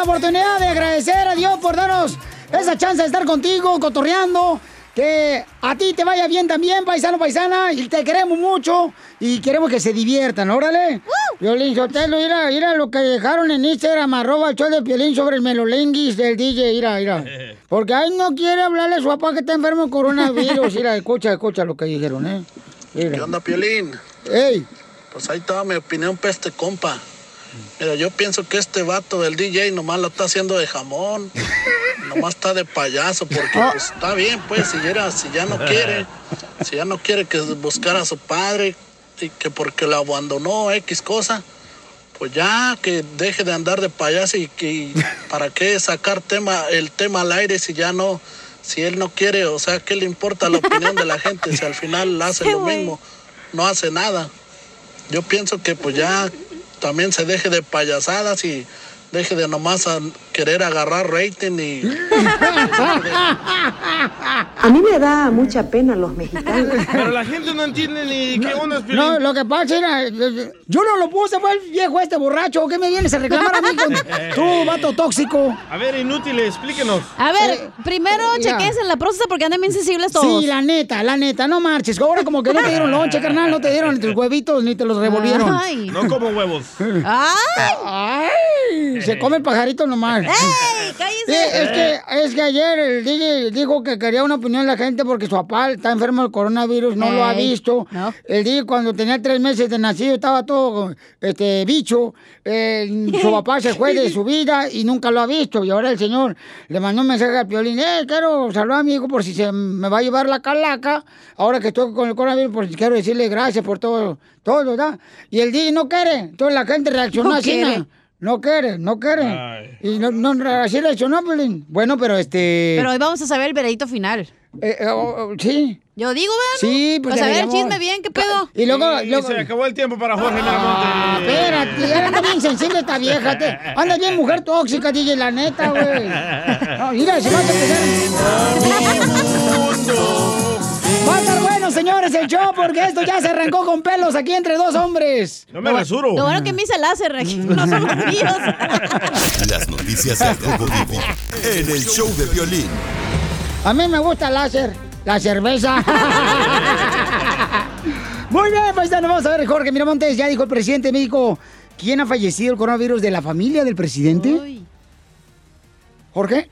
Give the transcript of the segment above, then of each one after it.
la oportunidad de agradecer a Dios por darnos esa chance de estar contigo, cotorreando. Que a ti te vaya bien también, paisano, paisana, y te queremos mucho y queremos que se diviertan, órale. Violín Sotelo, mira, mira lo que dejaron en Instagram, arroba el show de Piolín sobre el melolenguis del DJ, mira, mira. Porque ahí no quiere hablarle a su papá que está enfermo de coronavirus, mira, escucha, escucha lo que dijeron, ¿eh? Mira. ¿Qué onda, Piolín? ¡Ey! Pues ahí estaba mi opinión para este compa. Mira, yo pienso que este vato del DJ nomás lo está haciendo de jamón. nomás está de payaso, porque pues está bien, pues, si ya, era- si ya no quiere, si ya no quiere que buscara a su padre y que porque lo abandonó X cosa, pues ya que deje de andar de payaso y que para qué sacar tema, el tema al aire si ya no, si él no quiere, o sea, ¿qué le importa la opinión de la gente si al final hace lo mismo, no hace nada? Yo pienso que pues ya también se deje de payasadas y deje de nomás a querer agarrar rating y A mí me da mucha pena los mexicanos. Pero la gente no entiende ni qué onda es No, lo que pasa era, yo no lo puse, fue el viejo este borracho. ¿Qué me vienes a reclamar a mí? con- Tú, vato tóxico. A ver, inútil, explíquenos. A ver, primero ya. chequense la próstata porque andan bien sensibles todos. Sí, la neta, la neta, no marches. Ahora como que no te dieron lonche, carnal, no te dieron ni tus huevitos ni te los revolvieron. Ay. No como huevos. ¡Ay! Ay, se come el pajarito nomás. ¡Ey! Sí, ¡Cállese! es que, es que ayer el DJ dijo que quería una opinión de la gente porque su papá está enfermo del coronavirus, no lo ha visto. no. El DJ cuando tenía tres meses de nacido estaba todo este bicho. Eh, su papá se fue de su vida y nunca lo ha visto. Y ahora el señor le mandó un mensaje al Piolín. Eh, quiero saludar a mi hijo por si se me va a llevar la calaca. Ahora que estoy con el coronavirus, por si quiero decirle gracias por todo, todo, ¿verdad? Y el DJ no quiere. Entonces la gente reaccionó No así. quiere. ¿No? No quiere, no quiere. Ay. Y no, no, así reaccionó, Piolín. Bueno, pero este... Pero hoy vamos a saber el veredicto final. eh, eh, oh, oh, sí. Yo digo, ¿verdad? Sí, pues Pues a ver, chisme bien, ¿qué pedo? Y luego... Se acabó el tiempo para Jorge Ah, Miramonte. espérate, ya anda bien sensible esta vieja. Te, anda bien mujer tóxica, DJ, la neta, güey. No, mira, se va a empezar. Señores, el show, porque esto ya se arrancó con pelos aquí entre dos hombres. No me rasuro. Lo bueno que me hice láser aquí, no son los míos. Las noticias del Rojo Vivo en el show de violín. A mí me gusta el láser, la cerveza. Muy bien, pues ya nos vamos a ver, Jorge Miramontes. Ya dijo el presidente de México, ¿quién ha fallecido el coronavirus de la familia del presidente? Uy. Jorge.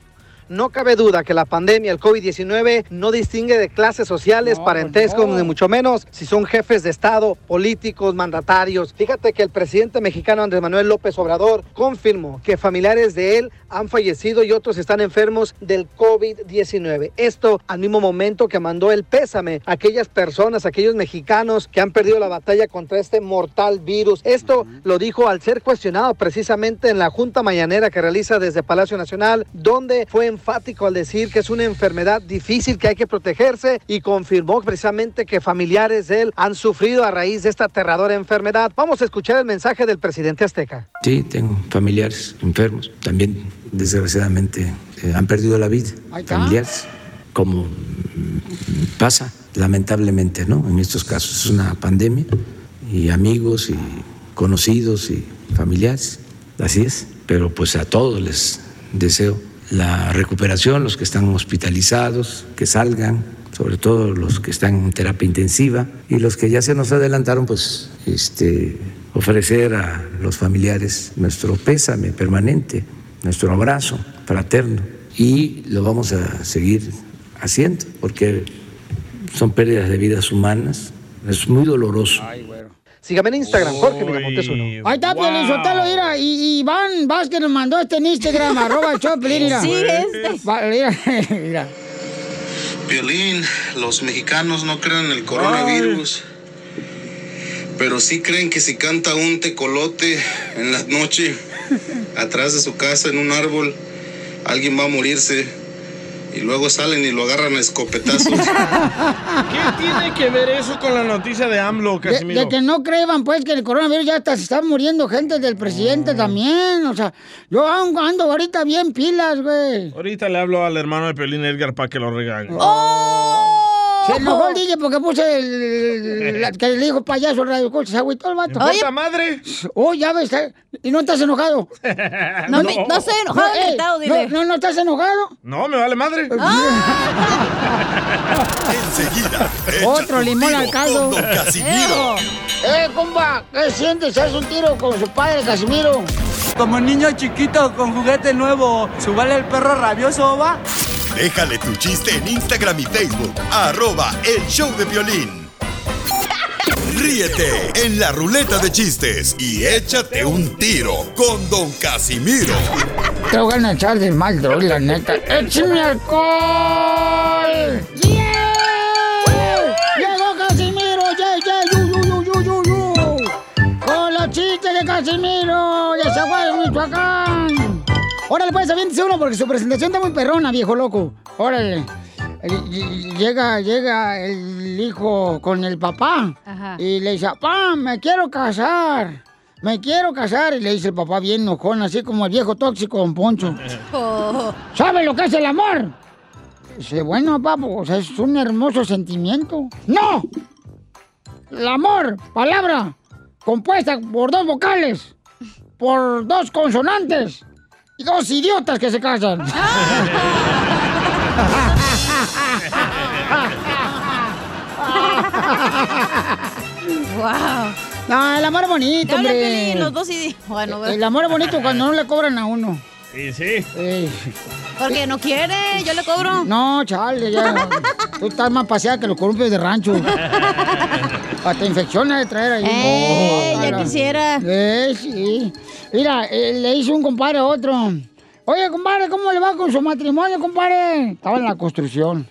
No cabe duda que la pandemia, el COVID-19, no distingue de clases sociales, No, parentescos, no. ni mucho menos si son jefes de Estado, políticos, mandatarios. Fíjate que el presidente mexicano Andrés Manuel López Obrador confirmó que familiares de él han fallecido y otros están enfermos del COVID-19. Esto al mismo momento que mandó el pésame a aquellas personas, aquellos mexicanos que han perdido la batalla contra este mortal virus. Esto lo dijo al ser cuestionado precisamente en la Junta Mañanera que realiza desde Palacio Nacional, donde fue enfático al decir que es una enfermedad difícil que hay que protegerse y confirmó precisamente que familiares de él han sufrido a raíz de esta aterradora enfermedad. Vamos a escuchar el mensaje del presidente azteca. Sí, tengo familiares enfermos. También, desgraciadamente, eh, han perdido la vida. Familiares, como mm, pasa lamentablemente, ¿no? En estos casos es una pandemia y amigos y conocidos y familiares, así es. Pero pues a todos les deseo la recuperación, los que están hospitalizados, que salgan, sobre todo los que están en terapia intensiva y los que ya se nos adelantaron, pues este, ofrecer a los familiares nuestro pésame permanente, nuestro abrazo fraterno y lo vamos a seguir haciendo porque son pérdidas de vidas humanas, es muy doloroso. Sígame en Instagram, Jorge Miramontes uno. Ahí está, Wow. Piolín Sotelo, mira, y Iván Vázquez nos mandó este en Instagram, arroba Piolín, mira. Sí, este. Va, mira, mira. Violín, los mexicanos no creen en el coronavirus, pero sí creen que si canta un tecolote en la noche atrás de su casa en un árbol, alguien va a morirse y luego salen y lo agarran a escopetazos. ¿Qué tiene que ver eso con la noticia de AMLO, Casimiro? de que no crean, pues, que el coronavirus ya hasta se está muriendo gente del presidente también. O sea, yo ando ando ahorita bien pilas, güey. Ahorita le hablo al hermano de Pelín Edgar para que lo regañe. Se enojó el DJ porque puse el, la- que le dijo payaso al radio. escucha, Se agüitó el vato. ¡Puta madre! Oh, ya ves, eh, y no estás enojado. No, me- no estoy enojado, eh, dile. no, no, no estás enojado. No, me vale madre. Enseguida, Otro limón tiro al caldo. Don Casimiro. Eh, compa, ¿qué sientes? ¿Haz un tiro con su padre, Casimiro? Como niño chiquito con juguete nuevo, ¿subale el perro rabioso, va? Déjale tu chiste en Instagram y Facebook. Arroba El Show de Violín. Ríete en la ruleta de chistes y échate un tiro con Don Casimiro. Te voy a echar de mal, droga, la neta. ¡Échame alcohol! ¡Yeah! ¡Llegó Casimiro! ¡Yeah, yeah! ¡Yu, yu, yu, yu, yu, yu! ¡Con los chistes de Casimiro! ¡Ya se fue Michoacán! Órale, pues, aviéntese uno porque su presentación está muy perrona, viejo loco. Órale. Llega, llega el hijo con el papá Ajá. y le dice, papá, me quiero casar. Me quiero casar. Y le dice el papá bien enojón, así como el viejo tóxico, don Poncho. Oh. ¿Sabe lo que es el amor? Dice, bueno, papá, pues es un hermoso sentimiento. ¡No! El amor, palabra, compuesta por dos vocales, por dos consonantes y dos idiotas que se casan. wow. No, el amor es bonito, hombre. Piolín, los dos y... Bueno, El amor es bonito cuando no le cobran a uno. Sí, sí. Porque no quiere, yo le cobro. No, chale, ya. Tú estás más paseada que los columpios de rancho. Hasta infecciones de traer ahí. Eh, ya Ojalá. quisiera. Eh, sí. Mira, eh, le hizo un compadre a otro. Oye, compadre, ¿cómo le va con su matrimonio, compadre? Estaba en la construcción.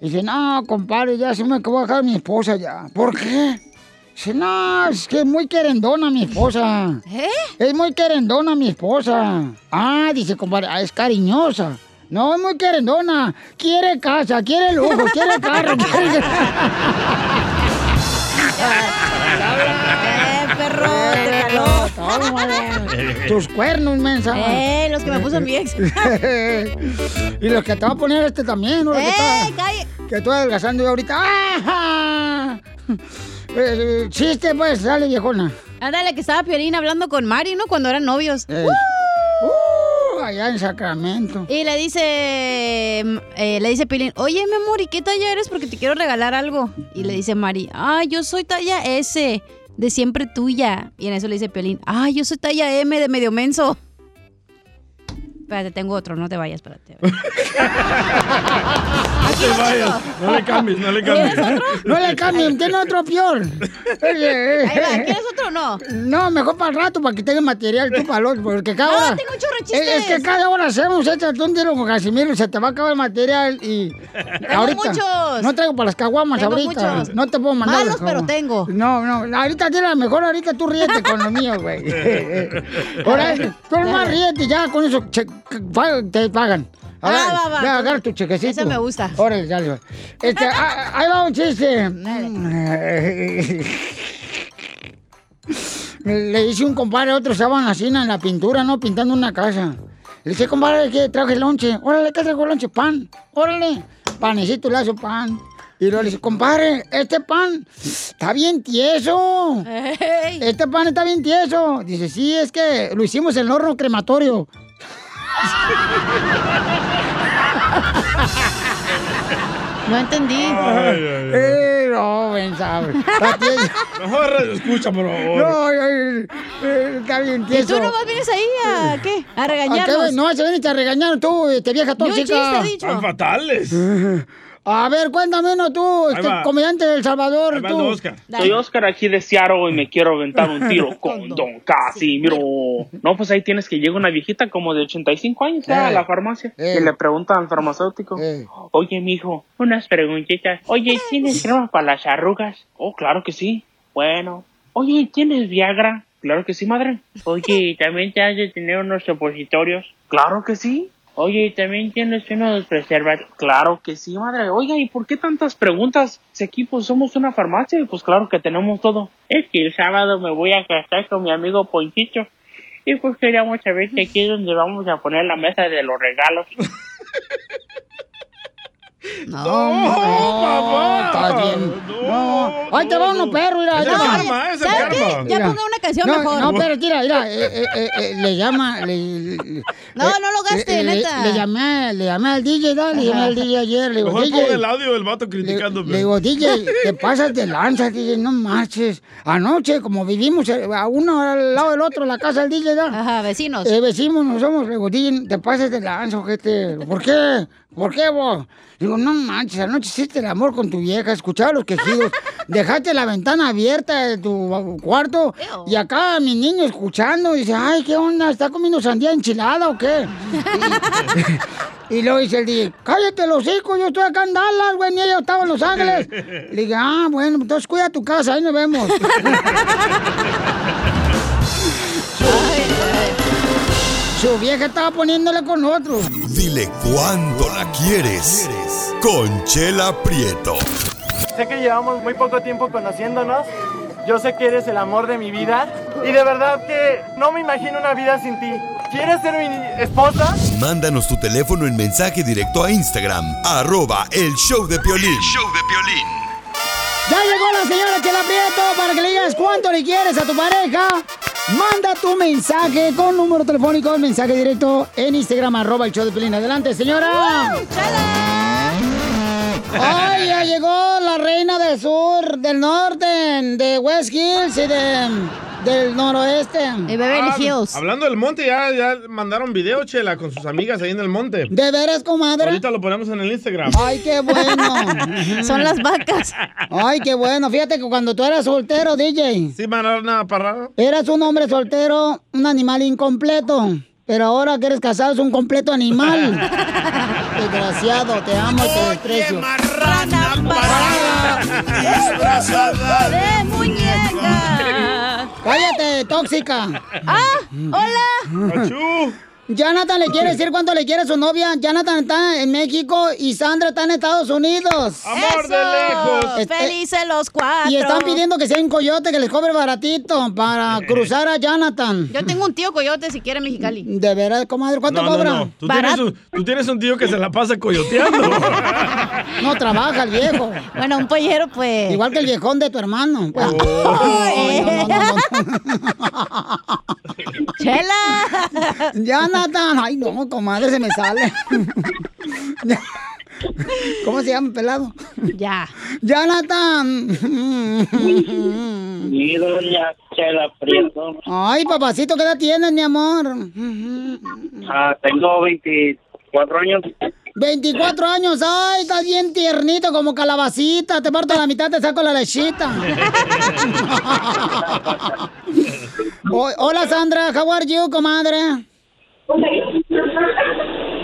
Dice, no, compadre, ya se me acabó de dejar mi esposa ya. ¿Por qué? Dice, no, es que es muy querendona mi esposa. ¿Eh? Es muy querendona mi esposa. Ah, dice, compadre, ah, es cariñosa. No, es muy querendona. Quiere casa, quiere lujo, quiere carro, quiere... Eh, perro, Tus cuernos, mensa. Eh, los que me puso mi ex. y los que te va a poner este también, que, ¡Eh, está- calle! que estoy adelgazando yo ahorita. ¡Ah! Chiste, pues, dale, viejona. Ándale, que estaba Piolín hablando con Mari, ¿no? Cuando eran novios. Eh. Uh, allá en Sacramento. Y le dice, eh, le dice Piolín, oye, mi amor, ¿y qué talla eres? Porque te quiero regalar algo. Y le dice Mari, ah, yo soy talla S, de siempre tuya. Y en eso le dice Piolín, ah, yo soy talla M, de medio menso. Espérate, tengo otro, no te vayas, espérate. No te vayas. No le cambies, no le cambies. No le cambien, tiene otro peor. Ahí va, ¿quieres otro o no? No, mejor para el rato, para que tenga material tú para el otro, porque cada No, hora... tengo chorro Es, es que cada hora hacemos, échate un tiro con Casimiro y se te va a acabar el material y... ahorita, muchos. No traigo para las caguamas Tengo ahorita. muchos. No te puedo mandar Malos, pero tengo. No, no, ahorita tira mejor, ahorita tú ríete con lo mío, güey. Ahora, tú nomás ríete ya, con eso che- pa- te pagan. Ah, va, va. a agarrar tu chequecito. Ese me gusta. Órale, dale. Este, ah, ahí va un chiste. Le dice un compadre a otro, estaban así en la pintura, ¿no? Pintando una casa. Le dice, compadre, ¿qué traje lonche? Órale, ¿qué trajo lonche? Pan. Órale, panecito, hace pan. Y luego le dice, compadre, este pan está bien tieso. Este pan está bien tieso. Dice, sí, es que lo hicimos en el horno crematorio. No entendí. Eh, no, ven, sabe. Está tieso. Mejor radio escucha, por favor. No, ay, ay, eh, está bien ¿Y tieso. tú nomás vienes ahí a qué? A ¿A qué regañarnos. No, se ven a regañar tú, este vieja un tóxica. chiste he dicho. Tan fatales. A ver, cuéntame, ¿no tú, este comediante de El Salvador, tú? Oscar. Soy Oscar aquí de Seattle y me quiero aventar un tiro con Don Casimiro. No, pues ahí tienes que llega una viejita como de 85 años va a la farmacia Eh. y le pregunta al farmacéutico, Eh. oye, mijo, unas preguntitas. Oye, ¿tienes crema para las arrugas? Oh, claro que sí. Bueno. Oye, ¿tienes Viagra? Claro que sí, madre. Oye, ¿también te has de tener unos supositorios? Claro que sí. Oye, ¿también tienes unos preservativos? Claro que sí, madre. Oiga, ¿y por qué tantas preguntas? Si aquí pues somos una farmacia y pues claro que tenemos todo. Es que el sábado me voy a casar con mi amigo Ponchito. Y pues queríamos saber que aquí es donde vamos a poner la mesa de los regalos. No, no, está bien. No. Ahí te va uno perro, mira. ahí te No, va. oye, ¿sabes qué? Ya Mira. ponga una canción no, mejor. No, pero mira, mira, eh, eh, eh, eh, le llama, le, le- No, eh, no lo gaste, le- neta. Le, llamé, le llamé al DJ, ¿no? le llamé al DJ ayer, le digo, Mejor DJ, el audio del vato criticándome. le digo, DJ, te pasas de lanza, DJ, no marches. Anoche, como vivimos eh, a uno al lado del otro, la casa del DJ, ¿no? Ajá, vecinos. Eh, vecinos no somos, le digo, DJ, te pasas de lanza, ojete. ¿Por qué? ¿Por qué vos? Digo, no manches, anoche hiciste el amor con tu vieja, escuchaba los quejidos, dejaste la ventana abierta de tu cuarto y acá mi niño escuchando, dice, ay, ¿qué onda? ¿Está comiendo sandía enchilada o qué? Y, y luego dice el DJ, cállate los hijos, yo estoy acá en Dallas, güey, ni ella estaba en Los Ángeles. Le dije, ah, bueno, entonces cuida tu casa, ahí nos vemos. Su vieja estaba poniéndole con otro. Dile cuándo la quieres. Conchela Prieto. Sé que llevamos muy poco tiempo conociéndonos. Yo sé que eres el amor de mi vida. Y de verdad que no me imagino una vida sin ti. ¿Quieres ser mi esposa? Mándanos tu teléfono en mensaje directo a Instagram, arroba el show de Piolín. show de Piolín. Ya llegó la señora Chela Prieto para que le digas cuánto le quieres a tu pareja. Manda tu mensaje con número telefónico, mensaje directo en Instagram, arroba el show de Pelín. Adelante, señora. ¡Ay, ya llegó la reina del sur, del norte, de West Hills y de, del noroeste. De Ah, Hablando del monte, ya, ya mandaron video, Chela, con sus amigas ahí en el monte. ¿De veras, comadre? Ahorita lo ponemos en el Instagram. Ay, qué bueno. Son las vacas. Ay, qué bueno. Fíjate que cuando tú eras soltero, DJ. Sí, mandaron para Eras un hombre soltero, un animal incompleto. Pero ahora que eres casado es un completo animal. Desgraciado, te amo y te desprecio. Disfrazada de muñeca. Cállate, tóxica. Ah, hola. Jonathan le quiere decir cuánto le quiere a su novia. Jonathan está en México y Sandra está en Estados Unidos. Amor de lejos. Este- Felices los cuatro. Y están pidiendo que sea un coyote que les cobre baratito para cruzar a Jonathan. Yo tengo un tío coyote si quiere Mexicali. De veras, comadre, ¿cuánto No, no, cobra? no. Tú, tienes un, tú tienes un tío que se la pasa coyoteando. No trabaja el viejo. Bueno, un pollero, pues. Igual que el viejón de tu hermano. pues. Ay, no, no. ¡Chela! Jonathan. Ay, no, comadre, se me sale. ¿Cómo se llama, pelado? Ya. Jonathan. Y doña Chela Prieto. Ay, papacito, ¿qué edad tienes, mi amor? Ah, tengo 24 años. 24 años, ay, estás bien tiernito como calabacita. Te parto la mitad, te saco la lechita. O- hola, Sandra. How are you, comadre?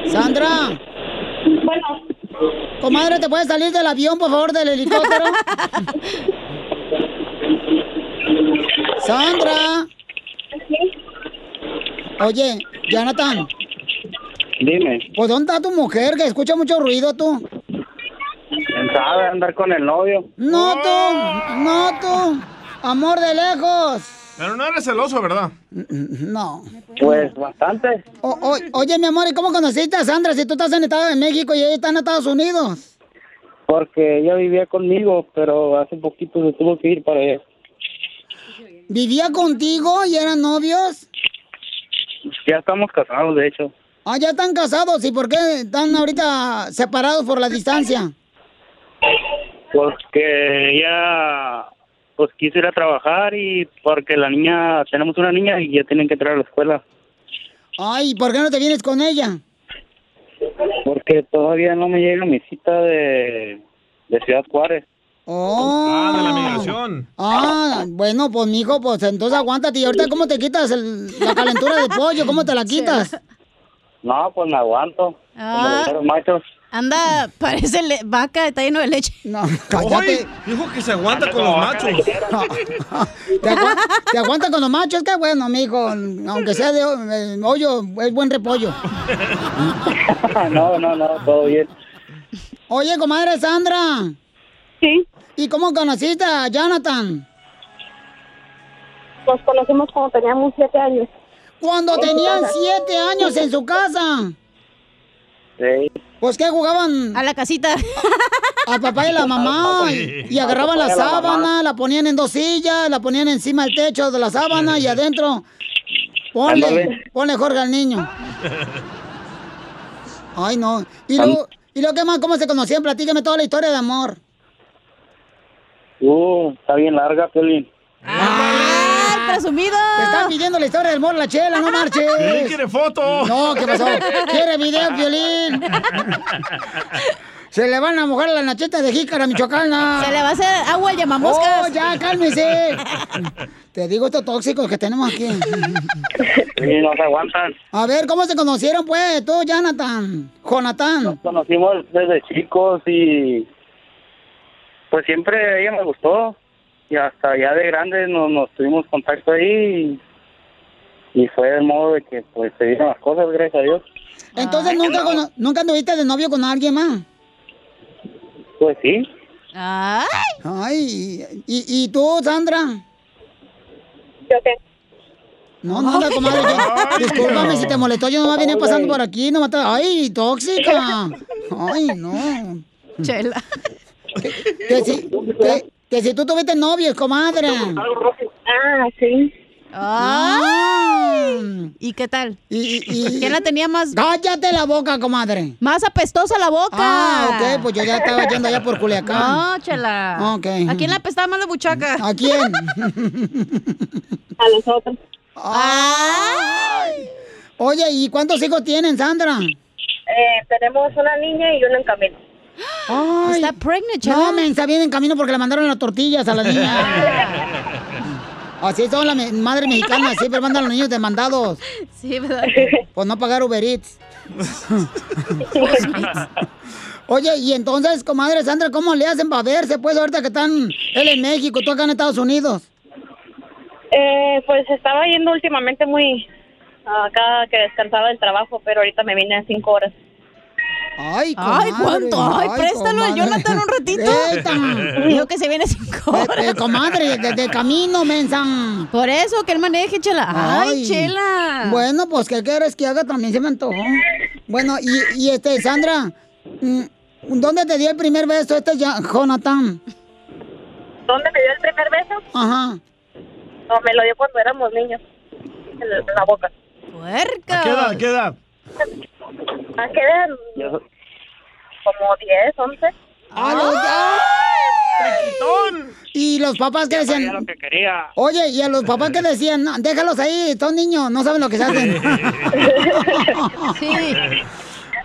Sandra. Comadre, ¿te puedes salir del avión, por favor, del helicóptero? Sandra. Oye, Jonathan. Dime, Pues ¿dónde está tu mujer? Que escucha mucho ruido tú. ¿sabe andar con el novio? No tú, no tú. Amor de lejos. Pero no eres celoso, ¿verdad? No. Pues bastante. O- o- oye, mi amor, ¿y cómo conociste a Sandra si tú estás en Estado de México y ella está en Estados Unidos? Porque ella vivía conmigo, pero hace poquito se tuvo que ir para allá. ¿Vivía contigo y eran novios? Ya estamos casados, de hecho. Ah, ya están casados. ¿Y por qué están ahorita separados por la distancia? Porque ella pues quiso ir a trabajar y porque la niña, tenemos una niña y ya tienen que entrar a la escuela. Ay, ¿por qué no te vienes con ella? Porque todavía no me llega mi cita de, de Ciudad Juárez. Oh. Ah, de la migración. Ah, bueno, pues mijo, pues entonces aguántate. ¿Y ahorita cómo te quitas el- la calentura de pollo? ¿Cómo te la quitas? No, pues me aguanto. Como Ah. los machos. Anda, parece le- vaca, está lleno de leche. No, Oye, dijo que se aguanta con los machos. ¿Te, agua- te aguanta con los machos? Qué bueno, mijo. Aunque sea de eh, hoyo, es buen repollo. no, no, no, todo bien. Oye, comadre Sandra. Sí. ¿Y cómo conociste a Jonathan? Nos conocimos cuando teníamos siete años. Cuando tenían siete años en su casa. Sí. Pues que jugaban a la casita. A papá y la mamá. Y, y agarraban la Al sábana, mamá. la ponían en dos sillas, la ponían encima del techo de la sábana y adentro. Ponle, ponle Jorge al niño. Ay, no. Y luego, ¿y luego qué más? ¿Cómo se conocían? Platícame toda la historia de amor. Uh, está bien larga, Piolín. ¡Ay, presumido! Te están pidiendo la historia del amor, la chela, no marches. Quiere foto. No, ¿qué pasó? ¿Quiere video, Violín? Se le van a mojar las nachetas de jícara michoacana. Se le va a hacer agua llamamoscas. Oh, ya, cálmese. Te digo estos tóxicos que tenemos aquí. Sí, no se aguantan. A ver, ¿cómo se conocieron, pues, tú, Jonathan? Jonathan. Nos conocimos desde chicos y pues siempre ella me gustó y hasta ya de grandes nos, nos tuvimos contacto ahí y, y fue de modo de que pues se dieron las cosas, gracias a Dios. Entonces, ¿nunca, cono- ¿nunca anduviste de novio con alguien más? Pues sí. Ay. Ay, ¿y, y tú, Sandra? ¿Yo qué? No, nada, comadre. yo- discúlpame si te molestó. Yo nomás vine pasando por aquí. No Ay, tóxica. Ay, no. Chela. Que, que si, que, que si tú tuviste novios, comadre. Ah, sí. Ay. ¿Y qué tal? Y, y- ¿Quién la tenía más? Cállate la boca, comadre. Más apestosa la boca. Ah, ok, pues yo ya estaba yendo allá por Culiacán. No, chela. Ok. ¿A quién le apestaba más la buchaca? ¿A quién? A nosotros. Ay. Oye, ¿y cuántos hijos tienen, Sandra? Eh, tenemos una niña y uno en camino. Ay. Está pregnant, No, chela. mensa, viene en camino porque le mandaron las tortillas a la niña. Así son las me- madres mexicanas, siempre mandan a los niños demandados. Sí, ¿verdad? Por no pagar Uber Eats. Oye, y entonces, comadre Sandra, ¿cómo le hacen para verse? Pues ahorita que están él en México, tú acá en Estados Unidos. Eh, pues estaba yendo últimamente muy acá que descansaba del trabajo, pero ahorita me vine a cinco horas. Ay. ¿cuánto? Ay, préstalo al comadre. Jonathan un ratito. Dijo que se viene cinco horas. Eh, eh, comadre, desde camino, mensa. Por eso, que él maneje, chela. Ay, chela. Bueno, pues, ¿qué quieres que haga? También se me antojó. Bueno, y, y este, Sandra, mm, ¿dónde te dio el primer beso este ya, Jonathan? ¿Dónde me dio el primer beso? Ajá. No, me lo dio cuando éramos niños. En la- en la boca. Puerca. ¿A qué edad? ¿A qué edad? ¿A qué edad? Como 10, 11. ¡A los Y los papás que decían, lo que quería. oye, y a los papás que decían, "No, déjalos ahí, son niños, no saben lo que se hacen. Sí.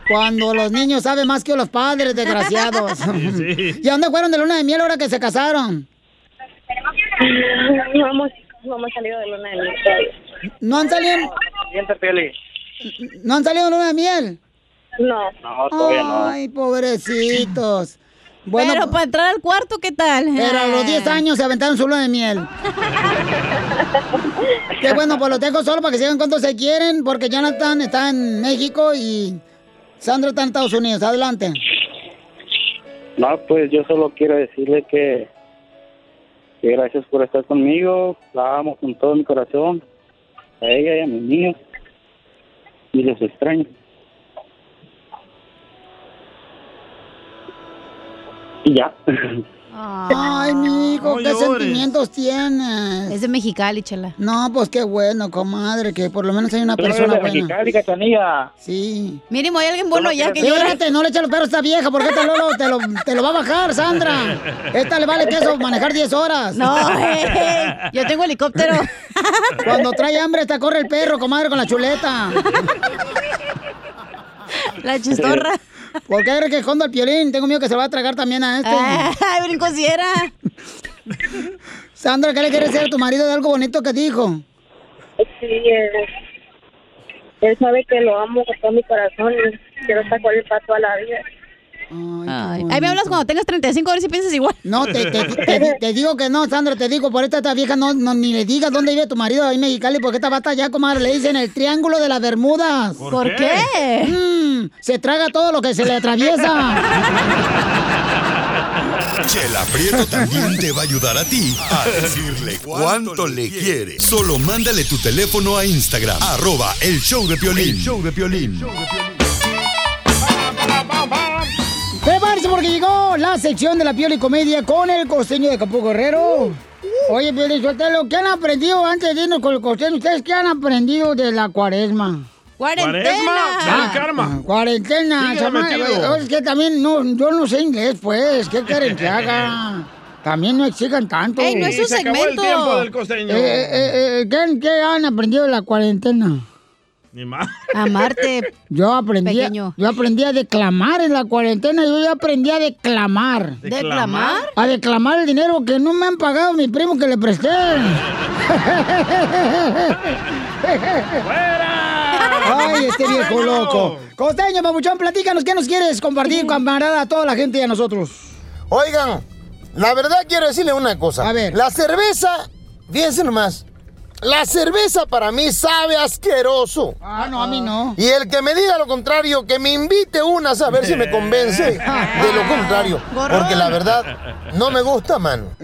Cuando los niños saben más que los padres, desgraciados. sí. ¿Y a dónde fueron de luna de miel ahora que se casaron? No hemos, no hemos salido de luna de miel. ¿No han salido, no han salido de luna de miel? No. No, todavía no. Ay, pobrecitos. Bueno, Pero para entrar al cuarto, ¿qué tal? pero a los 10 años se aventaron su luna de miel. Qué bueno, pues los dejo solo para que sigan cuando se quieren, porque Jonathan está en México y Sandra está en Estados Unidos. Adelante. No, pues yo solo quiero decirle que, que gracias por estar conmigo. La amo con todo mi corazón. A ella y a mis niños. Y los extraño. Y ya. Ay, mijo, No ¿qué llores. sentimientos tienes? Es de Mexicali, chela. No, pues qué bueno, comadre, que por lo menos hay una Tú eres persona de buena. Mexicali, Cachanilla. Sí. Mínimo hay alguien bueno ya que llora. Espérate, no le eche los perros a esta vieja, porque esta Lolo te lo, te lo va a bajar, Sandra. Esta le vale queso manejar 10 horas. No, eh, yo tengo helicóptero. Cuando trae hambre, esta corre el perro, comadre, con la chuleta. La chistorra. ¿Por qué requejando al piolín? Tengo miedo que se va a tragar también a este. Ay, brinco si era. Sandra, ¿qué le quieres decir a tu marido de algo bonito que dijo? Sí, él, él sabe que lo amo con todo mi corazón y quiero estar con él para toda la vida. Ay, ahí me hablas cuando tengas 35 a ver si piensas igual. No, te, te- te- te digo que no, Sandra, te digo, por esta, esta vieja no, no- ni le digas dónde vive tu marido ahí en Mexicali, porque esta bata ya, comadre, le dicen el triángulo de las Bermudas. ¿Por ¿Por qué? qué? Mm, se traga todo lo que se le atraviesa. Chela Prieto también te va a ayudar a ti a decirle cuánto le quiere. Solo mándale tu teléfono a Instagram, arroba el show de Piolín. El show de Piolín. Porque llegó la sección de la Pioli Comedia con el costeño de Capo Guerrero. Oye, Pioli, suéltalo. ¿Qué han aprendido antes de irnos con el costeño? ¿Ustedes qué han aprendido de la cuaresma? ¡Cuarentena! Cuaresma, karma. Cuarentena. Chama- metido. Es que también no, yo no sé inglés, pues. ¿Qué quieren que haga? También no exigan tanto. Ey, no es un Se acabó el segmento. tiempo del costeño. Eh, eh, eh, ¿qué, qué han aprendido de la cuarentena? Ni más. Amarte. Yo aprendí, Pequeño. yo aprendí a declamar en la cuarentena. Yo ya aprendí a declamar. ¿Declamar? A declamar el dinero que no me han pagado mi primo que le presté. Ay, este viejo loco. Costeño, papuchón, platícanos qué nos quieres compartir, camarada, a toda la gente y a nosotros. Oigan, la verdad quiero decirle una cosa. A ver. La cerveza, fíjense nomás. La cerveza para mí sabe asqueroso. Ah, no, a mí no. Y el que me diga lo contrario, que me invite unas a ver si me convence de lo contrario. Porque la verdad, no me gusta, man.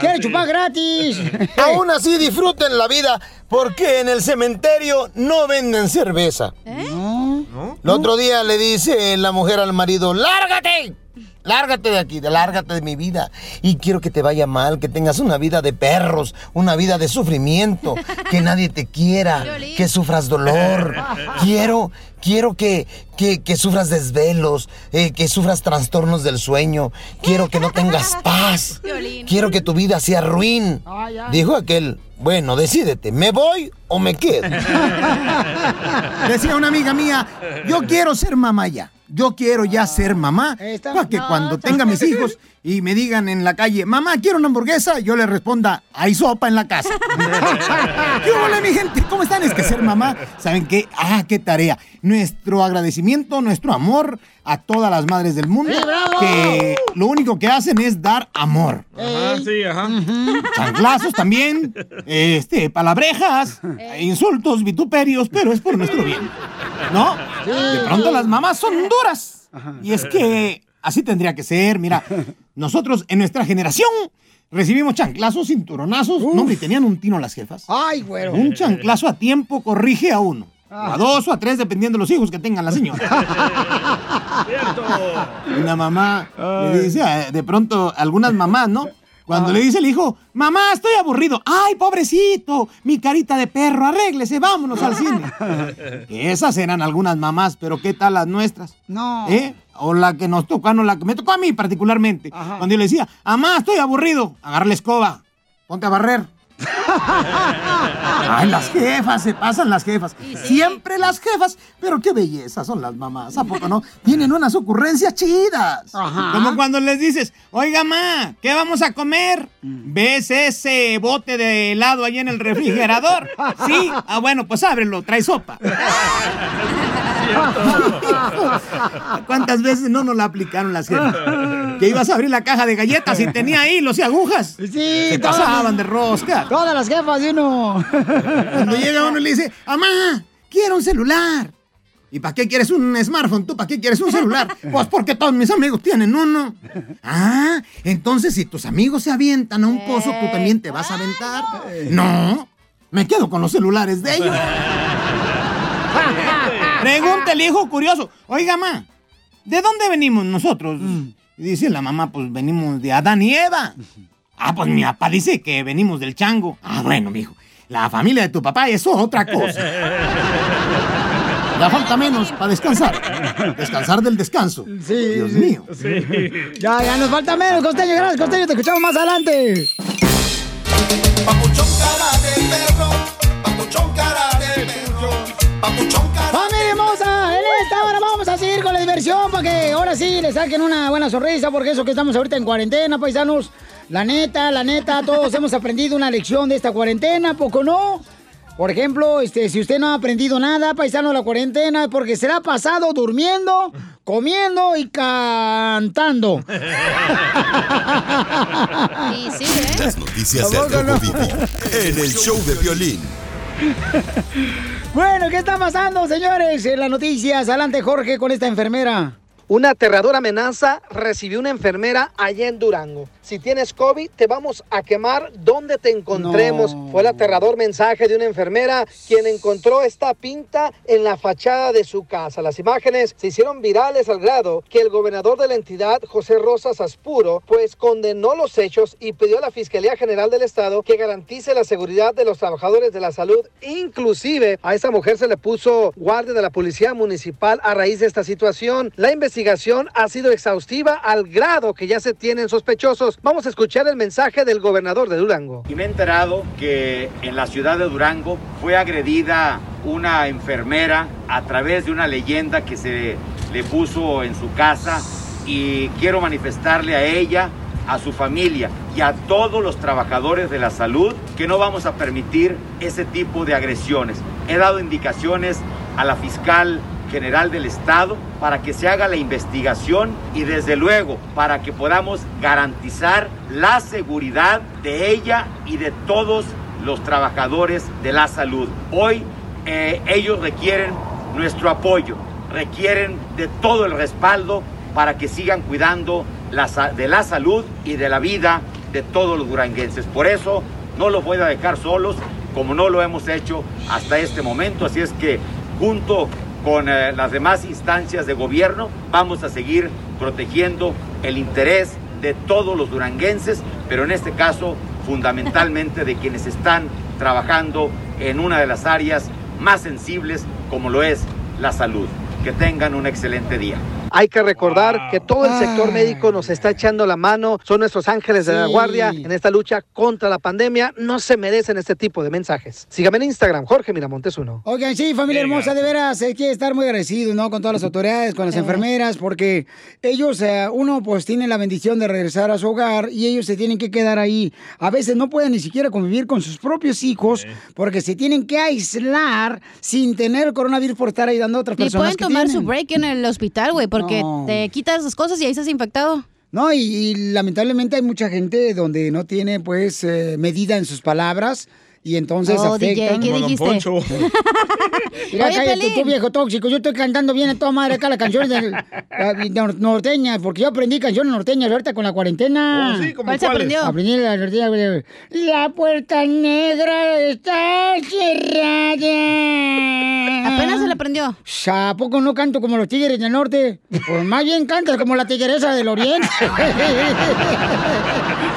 Quiere chupar gratis. Aún así disfruten la vida porque en el cementerio no venden cerveza. El otro día le dice la mujer al marido, ¡lárgate! Lárgate de aquí, de- lárgate de mi vida. Y quiero que te vaya mal, que tengas una vida de perros, una vida de sufrimiento, que nadie te quiera, que sufras dolor. Quiero, quiero que, que, que sufras desvelos, eh, que sufras trastornos del sueño. Quiero que no tengas paz. Quiero que tu vida sea ruin. Dijo aquel, bueno, decídete, ¿me voy o me quedo? Decía una amiga mía, yo quiero ser mamá ya. Yo quiero ya ser mamá para que cuando tenga mis hijos y me digan en la calle, mamá, quiero una hamburguesa, yo le responda, hay sopa en la casa. ¿Qué hola, mi gente? ¿Cómo están? Es que ser mamá, ¿saben qué? Ah, qué tarea. Nuestro agradecimiento, nuestro amor a todas las madres del mundo ¡Sí, bravo! que lo único que hacen es dar amor. Ajá, sí, ajá. Chanclazos también, este, palabrejas, insultos, vituperios, pero es por nuestro bien. ¿No? De pronto las mamás son duras. Y es que así tendría que ser. Mira, nosotros en nuestra generación recibimos chanclazos, cinturonazos. No, hombre, tenían un tino las jefas. Ay, güero. Un chanclazo a tiempo corrige a uno. O a dos o a tres, dependiendo de los hijos que tengan la señora. Una mamá le dice, a- de pronto, algunas mamás, ¿no? Cuando le dice el hijo, mamá, estoy aburrido. Ay, pobrecito, mi carita de perro, arréglese, vámonos al cine. Esas eran algunas mamás, pero ¿qué tal las nuestras? No. ¿Eh? O la que nos tocó, no, la que me tocó a mí particularmente. Cuando yo le decía, mamá, estoy aburrido, agarra la escoba, ponte a barrer. Ay, las jefas, se pasan las jefas. Siempre las jefas, pero qué belleza son las mamás, ¿a poco no? Tienen unas ocurrencias chidas. Como cuando les dices, oiga, ma, ¿qué vamos a comer? ¿Ves ese bote de helado ahí en el refrigerador? Sí. Ah, bueno, pues ábrelo, trae sopa. ¿Cuántas veces no nos la aplicaron las jefas? Que ibas a abrir la caja de galletas y tenía hilos y agujas. Sí, Se todas- pasaban de rosca. Todas las jefas de uno. Cuando llega uno y le dice, mamá, quiero un celular. ¿Y para qué quieres un smartphone? ¿Tú para qué quieres un celular? Pues porque todos mis amigos tienen uno. Ah, entonces si tus amigos se avientan a un pozo, ¿tú también te vas a aventar? No, me quedo con los celulares de ellos. Pregunta el hijo curioso. Oiga, mamá, ¿de dónde venimos nosotros? Y dice la mamá, pues venimos de Adán y Eva. Ah, pues mi papá dice que venimos del chango. Ah, bueno, mijo. La familia de tu papá es otra cosa. Ya falta menos para descansar. Descansar del descanso. Dios mío. Ya, ya nos falta menos, Costeño. Gracias, Costeño. Te escuchamos más adelante. ¡Familia hermosa! En esta hora vamos a seguir con la diversión para que ahora sí le saquen una buena sonrisa, porque eso que estamos ahorita en cuarentena, paisanos. La neta, la neta, todos hemos aprendido una lección de esta cuarentena, ¿poco no? Por ejemplo, este, si usted no ha aprendido nada, paisano, de la cuarentena, porque se la ha pasado durmiendo comiendo y cantando. Sí, sí, ¿eh? Las noticias Rojo no. En el show de violín. Bueno, ¿qué está pasando, señores? En las noticias, adelante Jorge con esta enfermera. Una aterradora amenaza recibió una enfermera allá en Durango. Si tienes COVID, te vamos a quemar donde te encontremos. No. Fue el aterrador mensaje de una enfermera quien encontró esta pinta en la fachada de su casa. Las imágenes se hicieron virales al grado que el gobernador de la entidad, José Rosas Aspuro, pues condenó los hechos y pidió a la Fiscalía General del Estado que garantice la seguridad de los trabajadores de la salud. Inclusive a esta mujer se le puso guardia de la Policía Municipal a raíz de esta situación. La investigación ha sido exhaustiva al grado que ya se tienen sospechosos. Vamos a escuchar el mensaje del gobernador de Durango. Y me he enterado que en la ciudad de Durango fue agredida una enfermera a través de una leyenda que se le puso en su casa y quiero manifestarle a ella, a su familia y a todos los trabajadores de la salud que no vamos a permitir ese tipo de agresiones. He dado indicaciones a la fiscal general del Estado para que se haga la investigación y desde luego para que podamos garantizar la seguridad de ella y de todos los trabajadores de la salud. Hoy eh, ellos requieren nuestro apoyo, requieren de todo el respaldo para que sigan cuidando de la salud y de la vida de todos los duranguenses. Por eso no los voy a dejar solos como no lo hemos hecho hasta este momento. Así es que junto con eh, las demás instancias de gobierno vamos a seguir protegiendo el interés de todos los duranguenses, pero en este caso fundamentalmente de quienes están trabajando en una de las áreas más sensibles como lo es la salud. Que tengan un excelente día. Hay que recordar que todo el sector médico nos está echando la mano, son nuestros ángeles de la guardia en esta lucha contra la pandemia. No se merecen este tipo de mensajes. Sígame en Instagram, Jorge Miramontes uno. Oigan, sí, familia Venga. hermosa, de veras, hay que estar muy agradecidos, ¿no? Con todas las autoridades, con las enfermeras, porque ellos, eh, uno, pues tiene la bendición de regresar a su hogar y ellos se tienen que quedar ahí. A veces no pueden ni siquiera convivir con sus propios hijos porque se tienen que aislar sin tener coronavirus por estar ayudando a otras personas. pueden que tomar tienen. su break en el hospital, güey, porque No. te quitas las cosas y ahí estás infectado. No, y, y lamentablemente hay mucha gente donde no tiene, pues, eh, medida en sus palabras. Y entonces Oh, DJ, afectan. ¿qué Como Don dijiste? Poncho. Mira, Oye, cállate, Pelín. tú viejo tóxico. Yo estoy cantando bien a toda madre acá las canciones de, de nor- norteñas, porque yo aprendí canciones norteñas ahorita con la cuarentena. Oh, sí, ¿cómo ¿Cuál se aprendió? Aprendí la norteña. La puerta negra está cerrada. Apenas se le aprendió. ¿A poco no canto como los tigres del norte? Pues más bien cantas como la tigresa del oriente.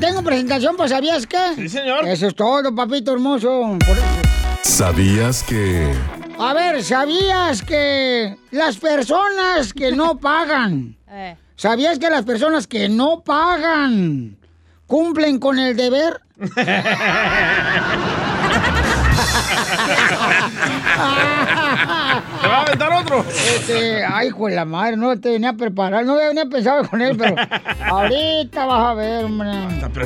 Tengo presentación, pues ¿sabías qué? Sí, señor. Eso es todo, papito hermoso. Por eso- ¿Sabías que... A ver, ¿sabías que las personas que no pagan, Eh. ¿sabías que las personas que no pagan cumplen con el deber? ¿Te va a aventar otro? Este, ay, de la madre, no te venía a preparar, no venía pensado con él, pero ahorita vas a ver, hombre.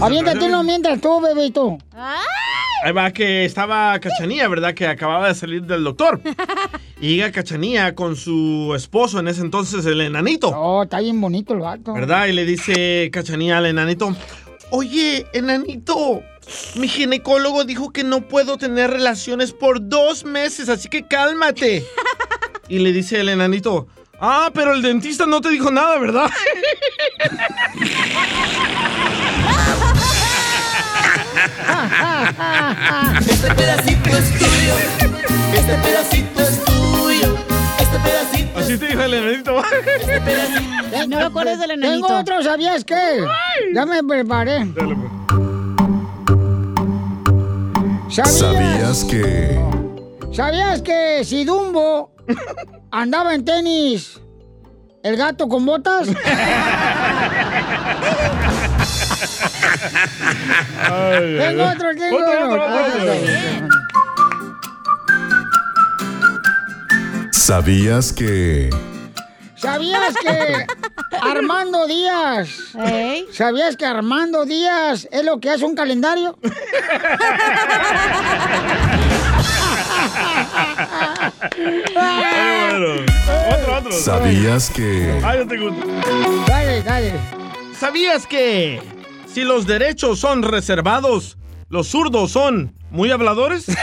Aviéntate uno mientras tú, bebito. Ahí va que estaba Cachanía, ¿verdad? Que acababa de salir del doctor. Y llega Cachanía con su esposo, en ese entonces el enanito. Oh, está bien bonito el vato. ¿Verdad? Y le dice Cachanía al enanito, oye, enanito, mi ginecólogo dijo que no puedo tener relaciones por dos meses, así que cálmate. Y le dice el enanito, ah, pero el dentista no te dijo nada, ¿verdad? Este pedacito es tuyo. Este pedacito es tuyo. Este pedacito. Así te dijo el enanito. No lo acuerdas del enanito. Tengo otro, ¿sabías qué? Ya me preparé. ¿Sabías? ¿Sabías que... ¿Sabías que si Dumbo andaba en tenis el gato con botas. tengo otro, tengo Otro, otro. otro, otro. otro. ¿Sabías que... ¿Sabías que Armando Díaz? ¿Sabías que Armando Díaz es lo que hace un calendario? Otro, otro. ¿Sabías que... Ah, yo tengo. Dale, dale. ¿Sabías que si los derechos son reservados, los zurdos son muy habladores?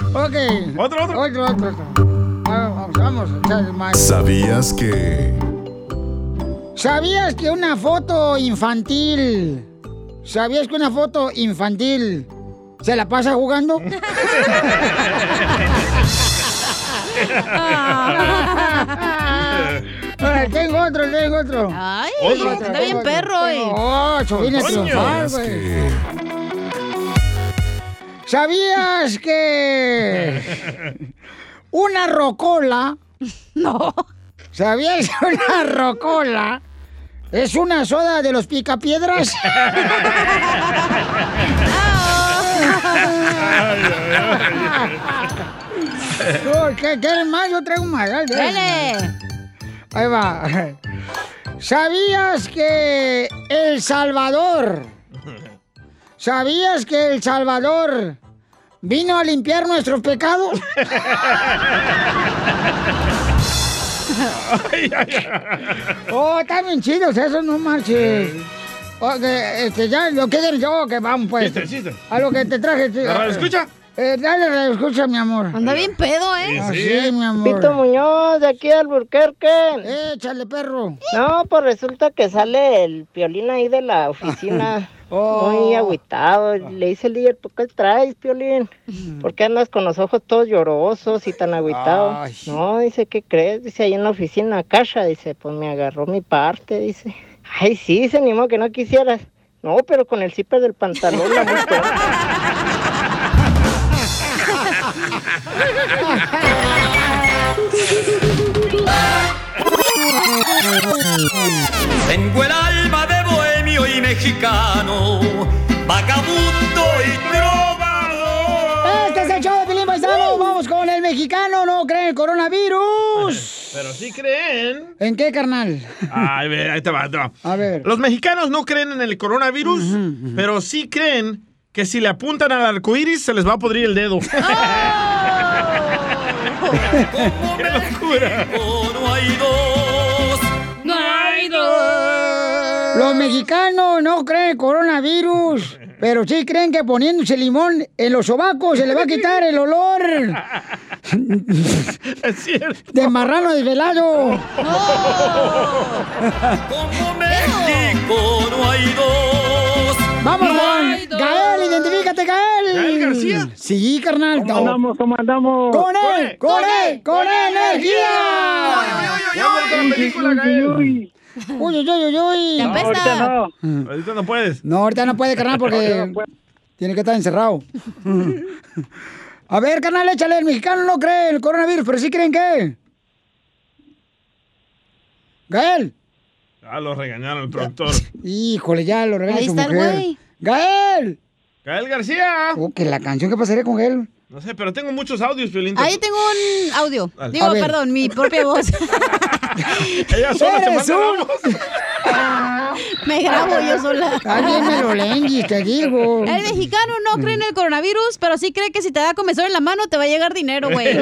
Ok. Otro, otro. Otro, otro, otro. Vamos, vamos, a echarle más. ¿Sabías que... ¿Sabías que una foto infantil? ¿Sabías que una foto infantil se la pasa jugando? Tengo otro, tengo otro. Ay, Tengo anda bien perro a Coño. triunfar, ¿Sabías güey. ¿Sabías que una rocola? No. ¿Sabías que una rocola es una soda de los picapiedras? Oh, ¿Qué quieres más? Yo traigo más. Dale. Ahí va. ¿Sabías que El Salvador? ¿Sabías que El Salvador vino a limpiar nuestros pecados? oh, están bien chidos esos, no marches. Ok, este, ya, lo que quieren yo, que vamos pues. Chiste, chiste. A lo que te traje. ¿La radio escucha? Eh, dale, escucha, mi amor. Anda bien pedo, ¿eh? Sí, mi amor. Pito Muñoz, de aquí al Burquerque. Échale, perro. No, pues resulta que sale el piolín ahí de la oficina. Oh. Muy agüitado. Le dice el líder, ¿por qué traes, piolín? ¿Por qué andas con los ojos todos llorosos y tan agüitados? Ay. No, dice, ¿qué crees? Dice, ahí en la oficina, caja. Dice, pues me agarró mi parte, dice. Ay, sí, dice, ni modo que no quisieras. No, pero con el zipper del pantalón la creen. ¿En qué, carnal? Ay, ve, ahí te va, ahí te va. A ver. Los mexicanos no creen en el coronavirus, pero sí creen que si le apuntan al arco iris se les va a podrir el dedo. ¡Qué locura! Los mexicanos no creen el coronavirus, pero sí creen que poniéndose limón en los sobacos se le va a quitar el olor Es cierto. de marrano desvelado. Como México no hay dos. Vamos No con hay dos. Gael, identifícate, Gael. ¿Gael García? Sí, carnal. ¿Cómo andamos? ¿Cómo andamos? Con él, con él, con energía. Uy, uy, uy, uy, uy. Te apesta. Ahorita no puedes. No, ahorita no puede, carnal, porque tiene que estar encerrado. A ver, carnal, échale. El mexicano no cree en el coronavirus, pero sí creen que. Gael. Ah, lo regañaron el productor. Híjole, ya lo regaña Ahí su está el mujer. güey. ¡Gael! Gael García. Oh, que la canción, ¿qué pasaría con Gael? No sé, pero tengo muchos audios, Violín. Ahí tengo un audio. Dale. Digo, perdón, mi propia voz. Ella sola se ¡Eres manda un- la voz. Me grabo yo sola. Alguien me lo lenguis, te digo. El mexicano no cree en el coronavirus, pero sí cree que si te da comezón en la mano te va a llegar dinero, güey.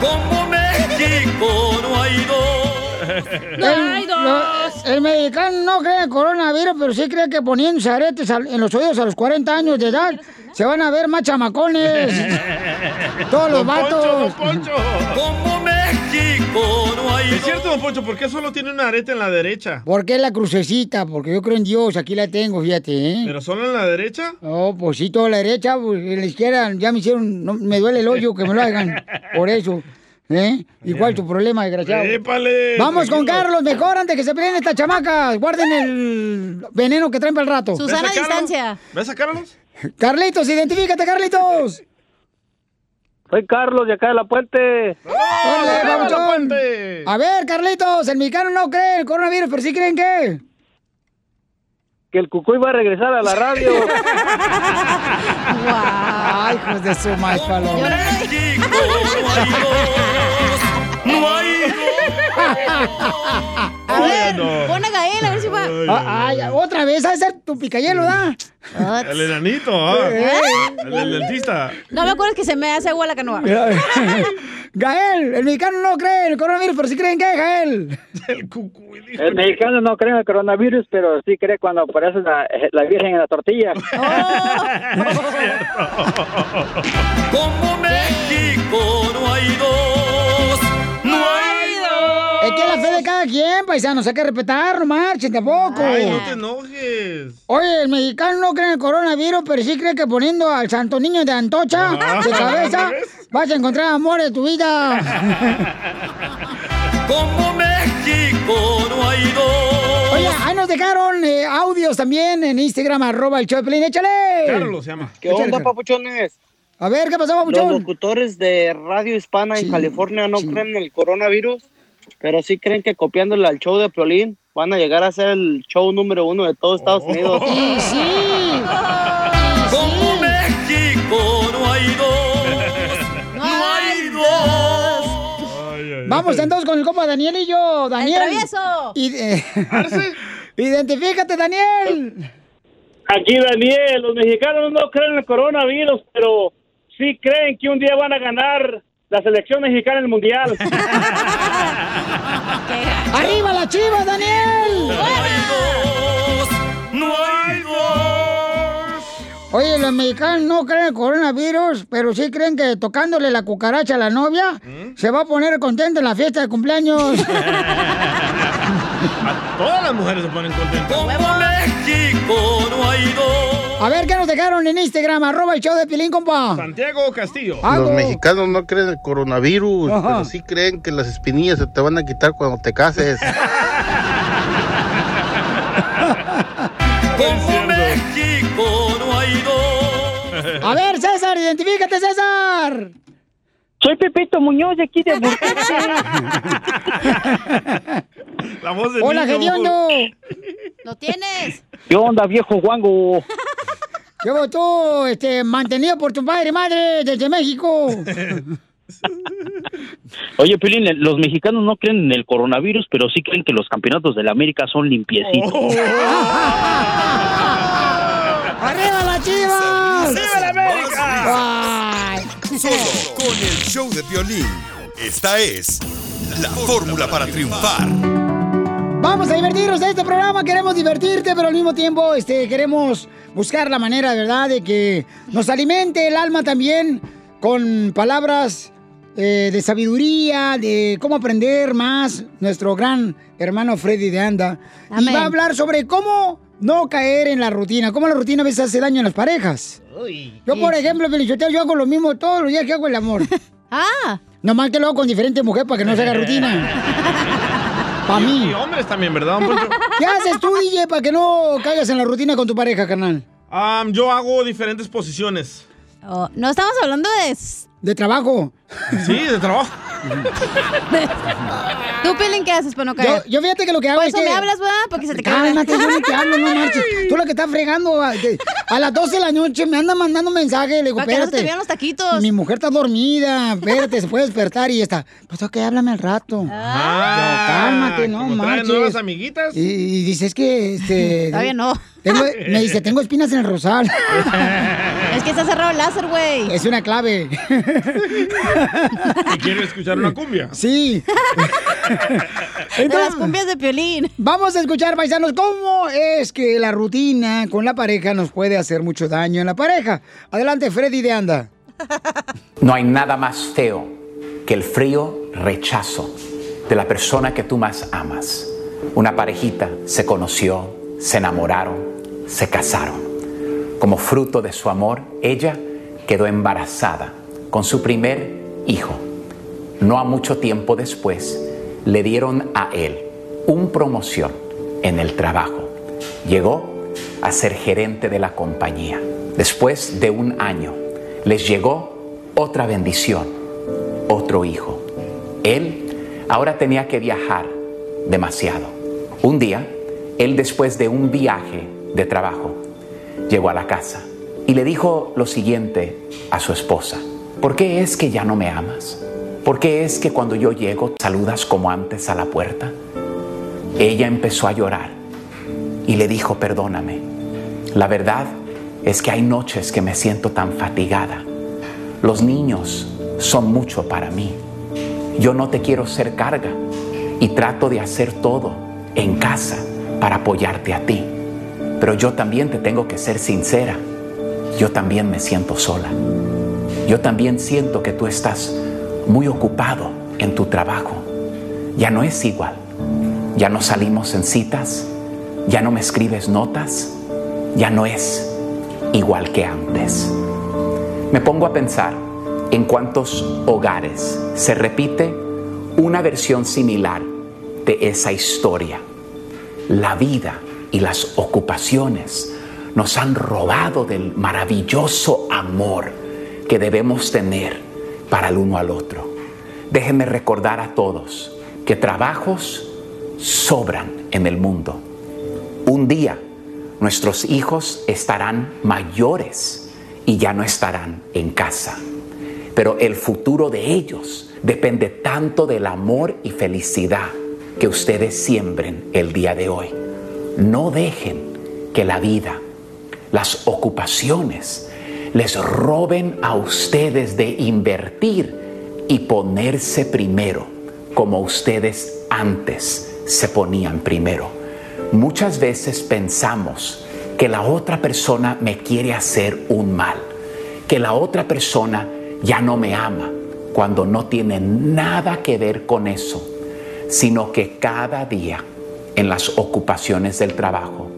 Como México no hay dos. El, lo- el mexicano no cree en coronavirus, pero sí cree que poniéndose aretes en los oídos a los 40 años de edad se van a ver más chamacones. Todos los Don Poncho, vatos. don Poncho. Como México no hay Es cierto, don Poncho, ¿por qué solo tiene una areta en la derecha? ¿Por qué la crucecita? Porque yo creo en Dios, aquí la tengo, fíjate, ¿eh? ¿Pero solo en la derecha? Oh, pues sí, toda la derecha, pues, en la izquierda ya me hicieron, no, me duele el hoyo que me lo hagan, por eso. ¿Eh? ¿Y cuál tu problema, desgraciado? Épale, Vamos con. Carlos, mejor antes que se peleen estas chamacas. Guarden el veneno que traen para el rato. Susana distancia. ¿Ves a Carlos? Carlitos, identifícate, Carlitos. Soy Carlos de acá de La Puente. ¡Órale, papuchón! A ver, Carlitos, el mexicano no cree en el coronavirus, pero sí creen que. Que el cucuy va a regresar a la radio. Ay, hijos de su mal paloma. No hay A ver, pon a Gael, a ver si va. Ah, Ay, otra vez, a ser tu picayelo, ¿da? El enanito, ah. Eh. El dentista. No me acuerdo que se me hace agua la canoa. Gael, el mexicano no cree en el coronavirus, pero sí creen que, Gael. El mexicano no cree en el coronavirus, pero sí cree cuando aparece la, la virgen en la tortilla. Como México no hay dos, dos. Es que es la fe de cada quien, paisanos, hay que respetar, no marchen tampoco. Ay, no te enojes. Oye, el mexicano no cree en el coronavirus, pero sí cree que poniendo al santo niño de Antocha Ah. de cabeza vas a encontrar amor de tu vida. Como México no hay dos. Oye, ahí nos dejaron eh, audios también en Instagram, arroba el Choplin, échale. Carlos se llama. ¿Qué onda, papuchones? A ver, ¿qué pasó, Los papuchón? locutores de Radio Hispana en California no creen en el coronavirus, pero sí creen que copiándole al show de Piolín van a llegar a ser el show número uno de todo Estados Unidos. Y sí. Como México no hay dos, no hay dos. Vamos entonces con el compa Daniel y yo. Daniel. travieso! Y, eh, Identifícate, Daniel. Aquí Daniel, los mexicanos no creen en el coronavirus, pero sí creen que un día van a ganar la selección mexicana en el mundial. ¡Arriba la chiva, Daniel! No hay dos. Oye, los mexicanos no creen en el coronavirus, pero sí creen que tocándole la cucaracha a la novia se va a poner contenta en la fiesta de cumpleaños. Todas las mujeres se ponen contentas. Como México no hay dos. A ver, ¿qué nos dejaron en Instagram? Arroba el show de Pilín, compa. Santiago Castillo. Algo. Los mexicanos no creen en el coronavirus, Ajá. pero sí creen que las espinillas se te van a quitar cuando te cases. Como México no hay dos. A ver, César, identifícate, César. Soy Pepito Muñoz de aquí de La voz de Hola. Gediondo. ¿Lo tienes? ¿Qué onda, viejo guango? Llevo tú, este, mantenido por tu padre y madre desde México. Oye, Pilín, los mexicanos no creen en el coronavirus, pero sí creen que los campeonatos de la América son limpiecitos. ¡Arriba la chivas! ¡Viva la América! Solo con el show de violín. Esta es la fórmula para triunfar. Vamos a divertirnos en este programa, queremos divertirte, pero al mismo tiempo este, queremos buscar la manera, ¿verdad?, de que nos alimente el alma también con palabras eh, de sabiduría, de cómo aprender más. Nuestro gran hermano Freddy de Anda. Y va a hablar sobre cómo no caer en la rutina, cómo la rutina a veces hace daño en las parejas. Yo, por ejemplo, Feliciteo, yo hago lo mismo todos los días que hago el amor. ah. Nomás que lo hago con diferentes mujeres para que no se haga rutina. Pa' mí. Y hombres también, ¿verdad? ¿Qué haces tú, DJ, para que no caigas en la rutina con tu pareja, carnal? Am, yo hago diferentes posiciones. Oh, no estamos hablando de... De trabajo. Sí, de trabajo. ¿Tú, Pilín, qué haces para no Yo, caer? yo fíjate que lo que hago Por es eso que... me hablas, ¿verdad? Porque se te cae. Cálmate, yo no te hablo, no marches. Tú lo que estás fregando, a, que a las 12 de la noche me anda mandando mensajes, le digo, Para que no se te espérate. vean los taquitos. Mi mujer está dormida, espérate, se puede despertar y está. Pues ok, háblame al rato. Ah, Yo, cálmate, no marches. nuevas amiguitas. Y, y dice, es que, este... Todavía no. tengo- me dice, tengo espinas en el rosal. Es que está cerrado el láser, güey. Es una clave. ¿Y quiere escuchar una cumbia? Sí. De las cumbias de Piolín. Vamos a escuchar, paisanos, cómo es que la rutina con la pareja nos puede hacer mucho daño en la pareja. Adelante, Freddy de Anda. No hay nada más feo que el frío rechazo de la persona que tú más amas. Una parejita se conoció, se enamoraron, se casaron. Como fruto de su amor, ella quedó embarazada con su primer hijo. No a mucho tiempo después, le dieron a él un promoción en el trabajo. Llegó a ser gerente de la compañía. Después de un año, les llegó otra bendición, otro hijo. Él ahora tenía que viajar demasiado. Un día, él después de un viaje de trabajo, llegó a la casa y le dijo lo siguiente a su esposa. ¿Por qué es que ya no me amas? ¿Por qué es que cuando yo llego saludas como antes a la puerta? Ella empezó a llorar y le dijo, perdóname. La verdad es que hay noches que me siento tan fatigada. Los niños son mucho para mí. Yo no te quiero ser carga y trato de hacer todo en casa para apoyarte a ti. Pero yo también te tengo que ser sincera. Yo también me siento sola. Yo también siento que tú estás muy ocupado en tu trabajo. Ya no es igual. Ya no salimos en citas. Ya no me escribes notas. Ya no es igual que antes. Me pongo a pensar en cuántos hogares se repite una versión similar de esa historia. La vida y las ocupaciones nos han robado del maravilloso amor que debemos tener para el uno al otro. Déjenme recordar a todos que trabajos sobran en el mundo. Un día nuestros hijos estarán mayores y ya no estarán en casa. Pero el futuro de ellos depende tanto del amor y felicidad que ustedes siembren el día de hoy. No dejen que la vida, las ocupaciones, les roben a ustedes de invertir y ponerse primero como ustedes antes se ponían primero. Muchas veces pensamos que la otra persona me quiere hacer un mal, que la otra persona ya no me ama, cuando no tiene nada que ver con eso, sino que cada día en las ocupaciones del trabajo,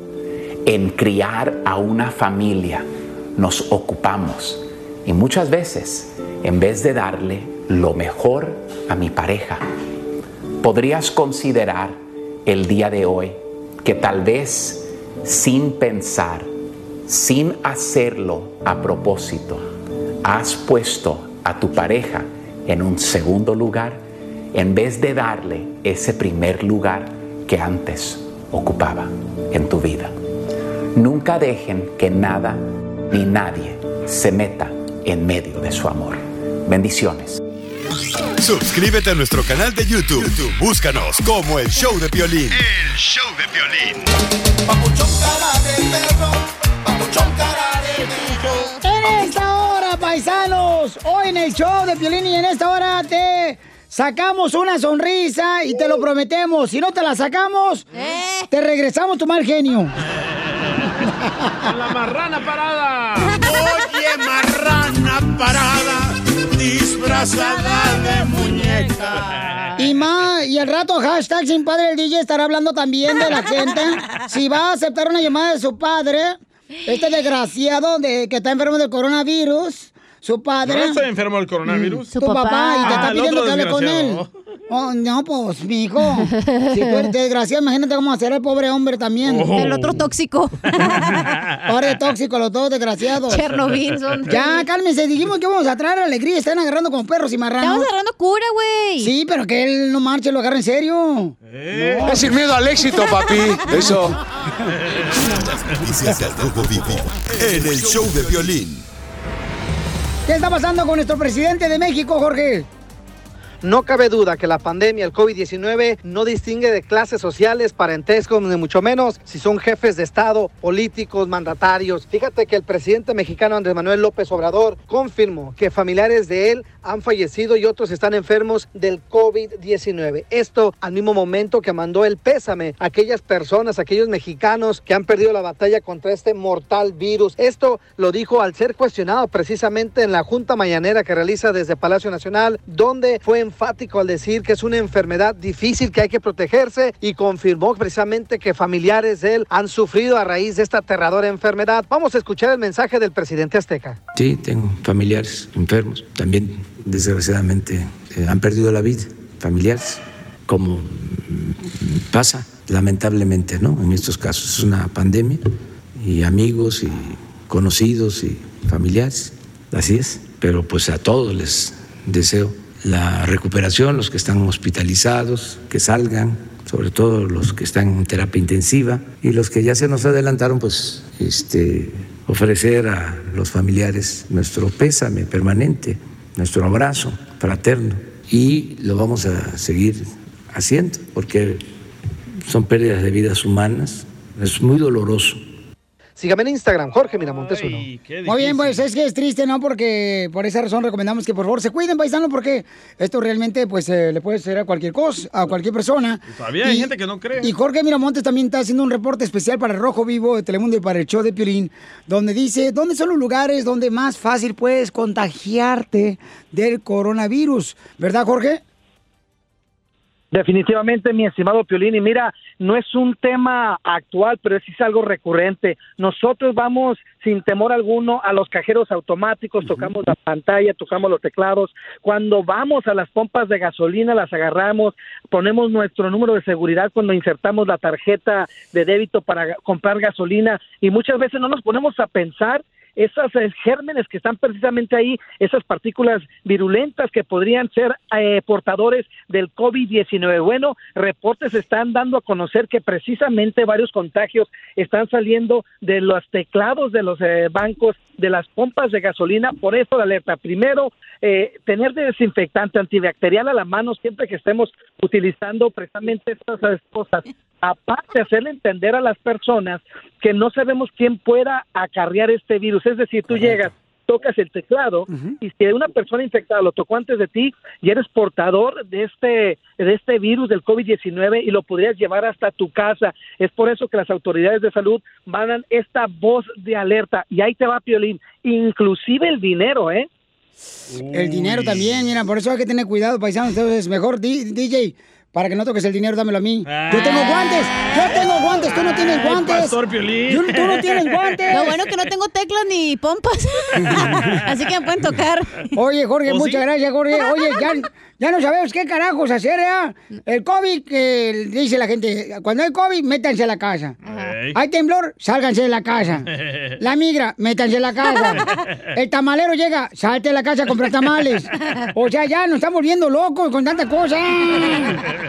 en criar a una familia, nos ocupamos. Y muchas veces, en vez de darle lo mejor a mi pareja, podrías considerar el día de hoy que tal vez sin pensar, sin hacerlo a propósito, has puesto a tu pareja en un segundo lugar en vez de darle ese primer lugar que antes ocupaba en tu vida. Nunca dejen que nada ni nadie se meta en medio de su amor. Bendiciones. Suscríbete a nuestro canal de YouTube. YouTube, Búscanos como el show de violín. El show de violín. En esta hora, paisanos, hoy en el show de Piolín y en esta hora te sacamos una sonrisa y te lo prometemos. Si no te la sacamos, te regresamos tu mal genio. La marrana parada. Oye, marrana parada, disfrazada de muñeca. Y más, y al rato hashtag sin padre el DJ estará hablando también de la gente. Si va a aceptar una llamada de su padre, este desgraciado de que está enfermo del coronavirus, su padre. ¿No está enfermo del coronavirus? Tu papá, y te está Ah, el pidiendo que hable con él. Oh, no, pues, mi hijo. Si tú eres desgraciado, imagínate cómo hacer el pobre hombre también. Oh. El otro tóxico. Pobre tóxico, los dos desgraciados. Chernobyl son. Ya, cálmense, dijimos que vamos a traer alegría. Están agarrando como perros y marranos. Estamos agarrando cura, güey. Sí, pero que él no marche, lo agarra en serio. No. Es sin miedo al éxito, papi. Eso. Las noticias del Rojo Vivo en el show de violín. ¿Qué está pasando con nuestro presidente de México, Jorge? No cabe duda que la pandemia, el COVID-19, no distingue de clases sociales, parentescos, ni mucho menos si son jefes de Estado, políticos, mandatarios. Fíjate que el presidente mexicano Andrés Manuel López Obrador confirmó que familiares de él han fallecido y otros están enfermos del COVID-19. Esto al mismo momento que mandó el pésame a aquellas personas, aquellos mexicanos que han perdido la batalla contra este mortal virus. Esto lo dijo al ser cuestionado precisamente en la Junta Mañanera que realiza desde Palacio Nacional, donde fue enfático al decir que es una enfermedad difícil que hay que protegerse y confirmó precisamente que familiares de él han sufrido a raíz de esta aterradora enfermedad. Vamos a escuchar el mensaje del presidente azteca. Sí, tengo familiares enfermos. También, desgraciadamente, eh, han perdido la vida. Familiares, como mm, pasa lamentablemente, ¿no? En estos casos es una pandemia y amigos y conocidos y familiares. Así es. Pero pues a todos les deseo la recuperación, los que están hospitalizados, que salgan, sobre todo los que están en terapia intensiva y los que ya se nos adelantaron, pues este, ofrecer a los familiares nuestro pésame permanente, nuestro abrazo fraterno y lo vamos a seguir haciendo porque son pérdidas de vidas humanas, es muy doloroso. Sígame en Instagram, Jorge Miramontes uno. Muy bien, pues es que es triste, ¿no? Porque por esa razón recomendamos que por favor se cuiden, paisano, porque esto realmente pues eh, le puede ser a cualquier cosa, a cualquier persona. Todavía hay gente que no cree. Y Jorge Miramontes también está haciendo un reporte especial para Rojo Vivo de Telemundo y para el show de Piolín, donde dice dónde son los lugares donde más fácil puedes contagiarte del coronavirus. ¿Verdad, Jorge? Definitivamente, mi estimado Piolín, y mira, no es un tema actual, pero sí es algo recurrente. Nosotros vamos sin temor alguno a los cajeros automáticos, tocamos la pantalla, tocamos los teclados. Cuando vamos a las pompas de gasolina, las agarramos, ponemos nuestro número de seguridad cuando insertamos la tarjeta de débito para comprar gasolina y muchas veces no nos ponemos a pensar esos eh, gérmenes que están precisamente ahí, esas partículas virulentas que podrían ser eh, portadores del COVID-19. Bueno, reportes están dando a conocer que precisamente varios contagios están saliendo de los teclados de los eh, bancos, de las pompas de gasolina. Por eso la alerta. Primero, eh, tener desinfectante antibacterial a la mano siempre que estemos utilizando precisamente estas cosas. Aparte, hacerle entender a las personas que no sabemos quién pueda acarrear este virus. Es decir, tú llegas, tocas el teclado y si una persona infectada lo tocó antes de ti y eres portador de este de este virus del COVID-19 y lo podrías llevar hasta tu casa. Es por eso que las autoridades de salud mandan esta voz de alerta y ahí te va Piolín, inclusive el dinero, ¿eh? El dinero también, mira, por eso hay que tener cuidado, paisanos. Entonces, mejor DJ, para que no toques el dinero, dámelo a mí. Yo tengo guantes, yo tengo guantes, tú no tienes Ay, guantes. Pastor Piolín. Yo- tú no tienes guantes. Lo bueno que no tengo teclas ni pompas. Así que me pueden tocar. Oye, Jorge, ¿Oh, sí? muchas gracias, Jorge. Oye, ya, ya no sabemos qué carajos hacer, ¿eh? El COVID, que dice la gente, cuando hay COVID, métanse a la casa. Hay temblor, sálganse de la casa. La migra, métanse a la casa. El tamalero llega, salte de la casa a comprar tamales. O sea, ya nos estamos volviendo locos con tanta cosa.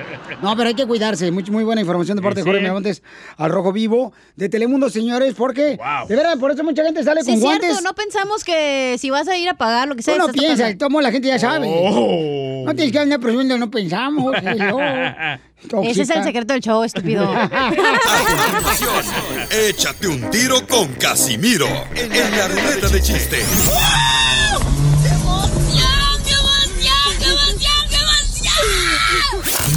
No, pero hay que cuidarse. Muy, muy buena información de parte de Sí. Jorge Miramontes al Rojo Vivo de Telemundo, señores, porque de verdad, por eso mucha gente sale Sí, con es cierto, guantes. no pensamos que si vas a ir a pagar lo que sea. Uno estás piensa, tomo la gente ya sabe. Oh. No tienes que andar presumiendo, no pensamos. hello. Ese es el secreto del show, estúpido. Échate un tiro con Casimiro en la ruleta de chiste.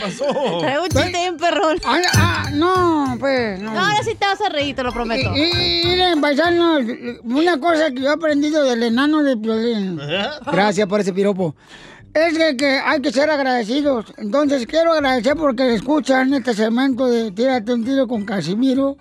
¿Qué pasó? Traigo un chiste bien perrón. Ah, ah, no, pues, no. No, ahora sí te vas a reír, te lo prometo. Y, y- miren, paisanos, una cosa que yo he aprendido del enano de Piolín. Gracias por ese piropo. Es que, que hay que ser agradecidos. Entonces, quiero agradecer porque escuchan este segmento de Tírate un tiro con Casimiro.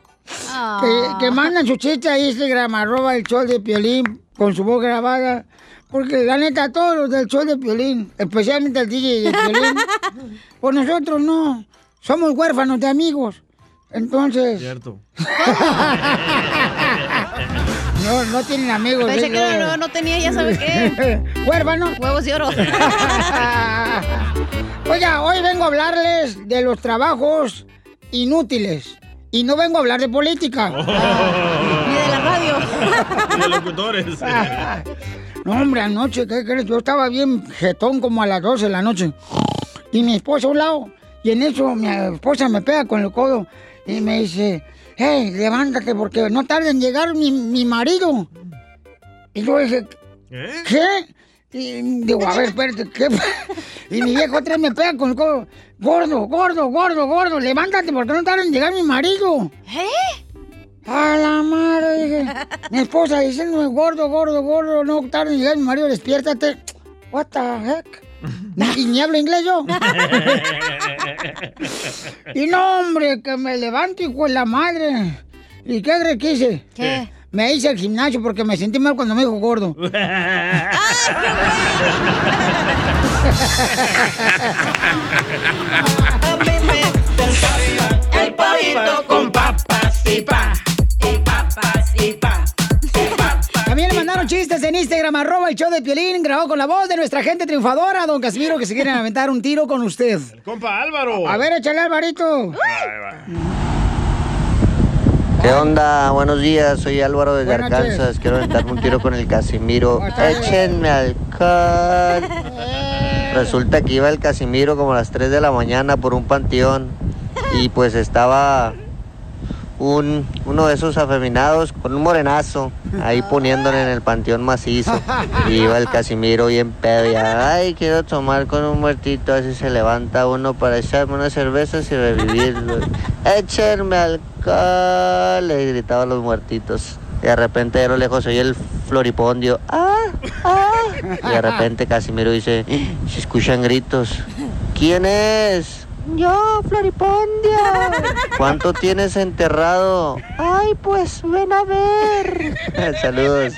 Que, que mandan su chiste a Instagram, arroba el show de Piolín, con su voz grabada. Porque la neta, todos los del show de Piolín, especialmente el DJ de Piolín, pues nosotros no, somos huérfanos de amigos. Entonces... Cierto. No, no tienen amigos. Pensé que no, no, no tenía, ya sabes qué. Huérfano. Huevos de oro. Oiga, hoy vengo a hablarles de los trabajos inútiles. Y no vengo a hablar de política. Ni de la radio. Y de locutores. No, hombre, anoche, ¿qué crees? Yo estaba bien jetón como a las 12 de la noche. Y mi esposa a un lado. Y en eso mi esposa me pega con el codo y me dice, hey, levántate porque no tarda en llegar mi, mi marido. Y yo dije, ¿qué? Y digo, a ver, espérate, ¿qué? Y mi viejo otra vez me pega con el codo. Gordo, gordo, gordo, gordo, levántate porque no tarda en llegar mi marido. ¿Eh? A la madre, dije. Mi esposa diciéndome, gordo, gordo, gordo, no tarda en llegar mi marido, despiértate. What the heck? Y ni hablo inglés yo. Y no, hombre, que me levanto y con la madre. ¿Y qué crees que hice? ¿Qué? Me hice al gimnasio porque me sentí mal cuando me dijo gordo. El Instagram, arroba el show de Piolín, grabado con la voz de nuestra gente triunfadora, don Casimiro, que se quieren aventar un tiro con usted. Compa Álvaro. A ver, échale, Alvarito. ¿Qué onda? Buenos días, soy Álvaro Buenas noches. Arkansas. Quiero aventarme un tiro con el Casimiro. Échenme alcohol. Resulta que iba el Casimiro como a las 3 de la mañana por un panteón y pues estaba un, uno de esos afeminados con un morenazo ahí poniéndole en el panteón macizo. Y iba el Casimiro bien pedo y ay, quiero tomar con un muertito, así se levanta uno para echarme unas cervezas y revivirlo. Échenme alcohol, le gritaban los muertitos. Y de repente de lo lejos oye el floripondio. ¡Ah! ¡Ah! Y de repente Casimiro dice, se escuchan gritos. ¿Quién es? Yo, Floripondia. ¿Cuánto tienes enterrado? Ay, pues ven a ver. Saludos.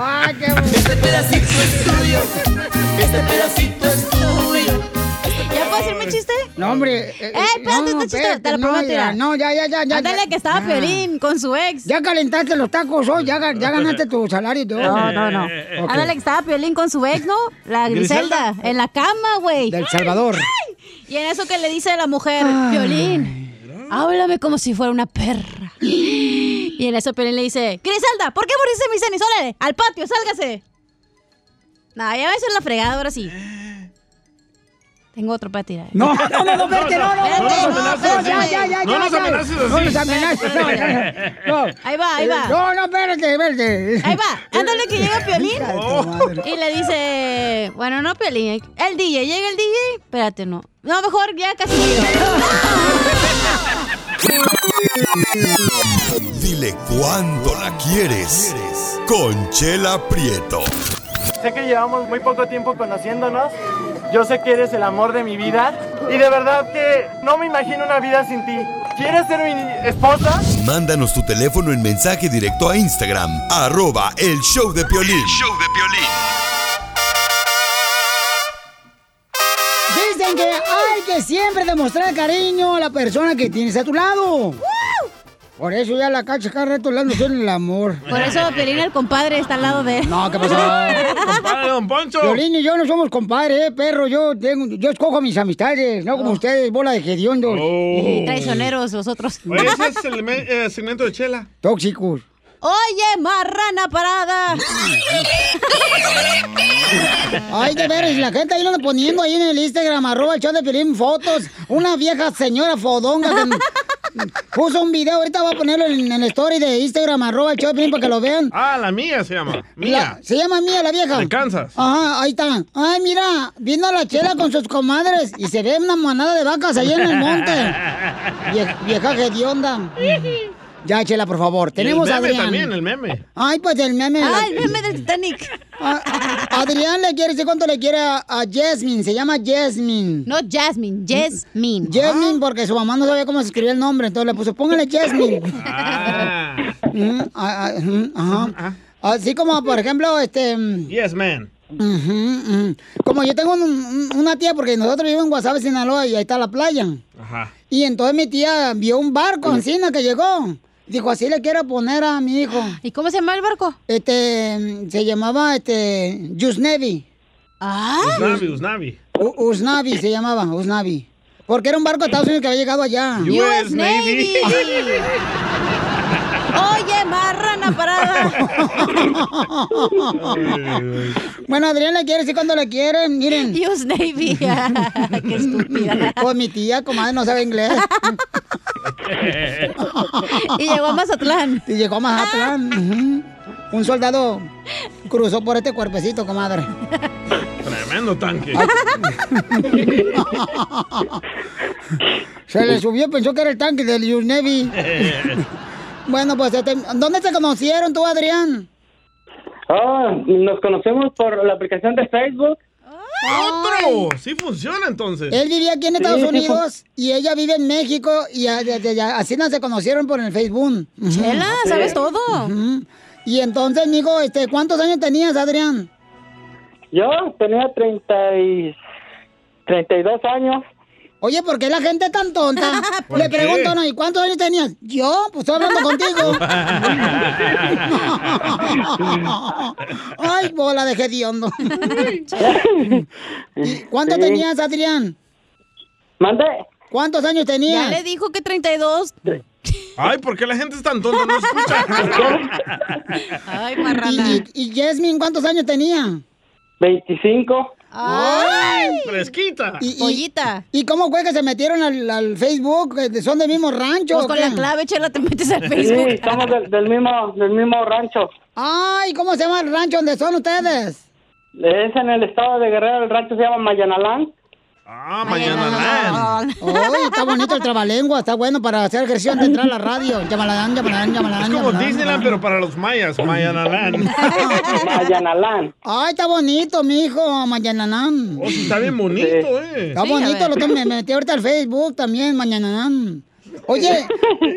¡Ay, qué Este pedacito es tuyo. Este pedacito es tuyo. ¿Ya puedo hacerme chiste? No, hombre. Eh, espérate, este chiste, te lo no, prometo. ya, mira. No, ya, ya, ya. ya Ándale, ya. que estaba. Piolín con su ex. Ya calentaste los tacos hoy, ya, ga- ya ganaste tu salario y todo. No, no, no. Ándale, que estaba Piolín con su ex, ¿no? La Griselda, en la cama, güey. Del Salvador. Ay. Y en eso que le dice la mujer, Piolín, háblame como si fuera una perra. Y en eso Piolín le dice, Griselda, ¿por qué moriste mis tenis? Órale, al patio, sálgase. Nah, ya va a ser la fregada, ahora sí. Tengo otro para tirar. No, no, no, no, espérate, no, no, no, no, no, ya, ya, ya, No nos No así. nos amenaces, no, ya. No. Ahí va, ahí va. No, no, espérate, espérate. Ahí va, ándale que llega Piolín y le dice, bueno, no Piolín, el DJ, llega el DJ, espérate, no. No, mejor ya casi Dile cuándo la quieres. Conchela Prieto. Sé que llevamos muy poco tiempo conociéndonos. Yo sé que eres el amor de mi vida. Y de verdad que no me imagino una vida sin ti. ¿Quieres ser mi esposa? Mándanos tu teléfono en mensaje directo a Instagram, arroba el show de Piolín. show de Dicen que hay que siempre demostrar cariño a la persona que tienes a tu lado. Por eso ya la cacha cada rato hablando en el amor. Por eso Piolín, el compadre, está al lado de él. No, ¿qué pasó? Compadre, don Poncho. Violín y yo no somos compadres, eh, perro. Yo tengo, yo escojo a mis amistades, no como ustedes, bola de hediondos. Y traicioneros los otros. Oye, ese es el eh, segmento de Chela. Tóxicos. Oye, marrana parada. Ay, de veras, la gente ahí lo anda poniendo ahí en el Instagram, arroba el show de fotos. Una vieja señora fodonga que puso un video, ahorita voy a ponerlo en, el story de Instagram, arroba el Pelín, para que lo vean. Ah, la mía se llama. Mía. La- se llama Mía la vieja. De Kansas. Ajá, ahí está. Ay, mira, vino a la chela con sus comadres y se ve una manada de vacas allá en el monte. Vie- vieja hedionda. Ya, chela, por favor. Tenemos el a meme Adrián. también, el meme. Ay, pues el meme. Ah, la- el meme del Titanic. Ah, Adrián le quiere decir cuánto le quiere a, a Jasmine. Se llama Jasmine. No Jasmine, Jasmine. Jasmine, porque su mamá no sabía cómo se escribía el nombre. Entonces le puso, póngale Jasmine. Mm, ah, ah, mm, ajá. Así como, por ejemplo, este... mm, Yes, man. ujú. Como yo tengo un- un- una tía, porque nosotros vivimos en Guasave, Sinaloa, y ahí está la playa. Ajá. Y entonces mi tía vio un barco encima que llegó. Dijo, así le quiero poner a mi hijo. ¿Y cómo se llama el barco? Este, se llamaba, este, Yusnevi. Ah. Usnavi, Usnavi. U- Usnavi se llamaba, Usnavi. Porque era un barco de Estados Unidos que había llegado allá. US Navy. Oye, parada. bueno, Adrián le quiere decir cuando le quiere, miren. US Navy. Qué estúpida. Pues mi tía, comadre, no sabe inglés. Y llegó a Mazatlán. Y llegó a Mazatlán. ujú. Un soldado cruzó por este cuerpecito, comadre. Tremendo tanque. Se le subió, pensó que era el tanque del US Navy. Bueno, pues, este, ¿dónde se conocieron tú, Adrián? Ah, nos conocemos por la aplicación de Facebook. ¡Otro! Sí funciona entonces. Él vivía aquí en Estados Sí, sí, Unidos y ella vive en México y a- de- de- así no se conocieron por el Facebook. Chela, sabes todo. Y entonces, amigo, este, ¿cuántos años tenías, Adrián? Yo tenía 30 y 32 años. Oye, ¿por qué la gente es tan tonta? ¿Por Le qué? pregunto, ¿no? ¿Y cuántos años tenías? Yo, pues estoy hablando contigo. Ay, bola de hediondo. ¿Y cuánto Sí. tenías, Adrián? ¿Mande? ¿Cuántos años tenías? Ya le dijo que 32. Ay, ¿por qué la gente es tan tonta? No escucha. Ay, ¿Y, y, y Jasmine cuántos años tenía? 25. ¡Ay! Fresquita. Y, y- Pollita. ¿Y cómo fue que se metieron al, al Facebook? ¿Son del mismo rancho? Pues con qué? la clave, Chela, te metes al Sí, Facebook. somos del, del mismo, del mismo rancho. Ay, ¿cómo se llama el rancho donde son ustedes? Es en el estado de Guerrero, el rancho se llama Mayanalán. Ah, mañana. Ay, está bonito el trabalengua, está bueno para hacer ejercicio de entrar a la radio. Llamalán, llamalán, llamalán. Es como Disneyland, pero para los mayas. Mayanalán. Mayanalán. Ay, está bonito, mijo, Mayananán. Oh, sí, está bien bonito, eh. Está bonito, lo tengo- me metí ahorita al Facebook también, Mañananán. Oye,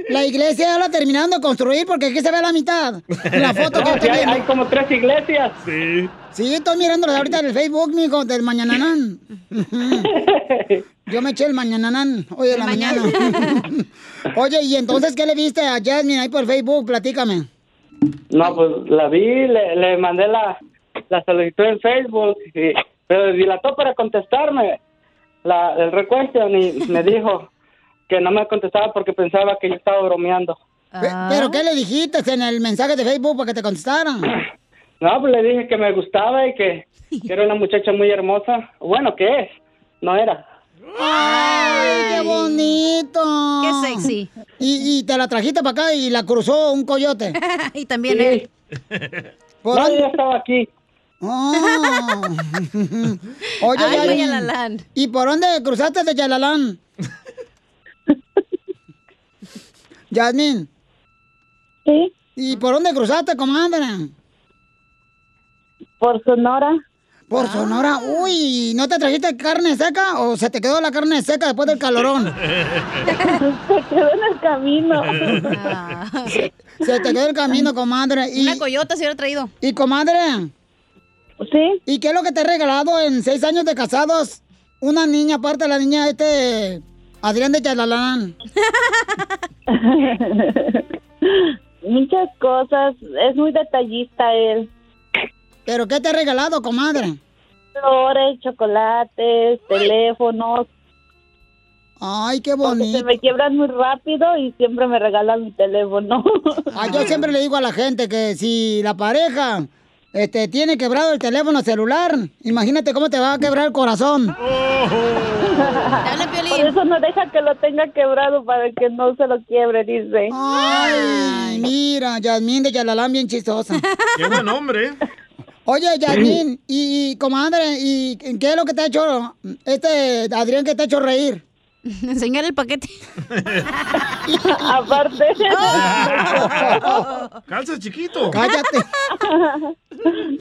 la iglesia ya la terminaron de construir porque aquí se ve la mitad. La foto que No, sí, hay, hay como tres iglesias. Sí. Sí, estoy mirándola ahorita en el Facebook, mijo, del Mañananán. Yo me eché el Mañananán hoy de la mañana. Oye, ¿y entonces qué le viste a Jasmine ahí por Facebook? Platícame. No, pues la vi, le, le mandé la, la solicitud en Facebook, y- pero dilató para contestarme la, el requestion y me dijo que no me contestaba porque pensaba que yo estaba bromeando. Pe- ¿Pero qué le dijiste en el mensaje de Facebook para que te contestaran? No, pues le dije que me gustaba y que, que era una muchacha muy hermosa. Bueno, ¿qué es? No era. ¡Ay, qué bonito! Qué sexy. Y, y te la trajiste para acá y la cruzó un coyote. y también Sí. él. ¿Por No, dónde? yo estaba aquí. Ah. Oye, Ay. ¿y por dónde cruzaste de Yalalán? Yasmin. Sí. ¿Y por dónde cruzaste, comadre? Por Sonora. Por Sonora. Uy, ¿no te trajiste carne seca o se te quedó la carne seca después del calorón? Se quedó en el camino. Se te quedó el camino, comadre. Y, Una coyota se hubiera traído. ¿Y comadre? Sí. ¿Y qué es lo que te he regalado en seis años de casados? Una niña, aparte de la niña, este... Adrián de Chalalán. Muchas cosas. Es muy detallista él. ¿Pero qué te he regalado, comadre? Flores, chocolates, teléfonos. Ay, qué Porque bonito. se me quiebran muy rápido y siempre me regalan mi teléfono. Ah, yo siempre le digo a la gente que si la pareja este, tiene quebrado el teléfono celular, imagínate cómo te va a quebrar el corazón. Por eso no deja que lo tenga quebrado para que no se lo quiebre, dice. Ay, mira, Yasmín de Yalalán bien chistosa. Qué buen hombre. Oye, Yasmín, y, y, comadre, ¿y qué es lo que te ha hecho este Adrián que te ha hecho reír? Enseñar el paquete. Aparte. Calza chiquito. Cállate.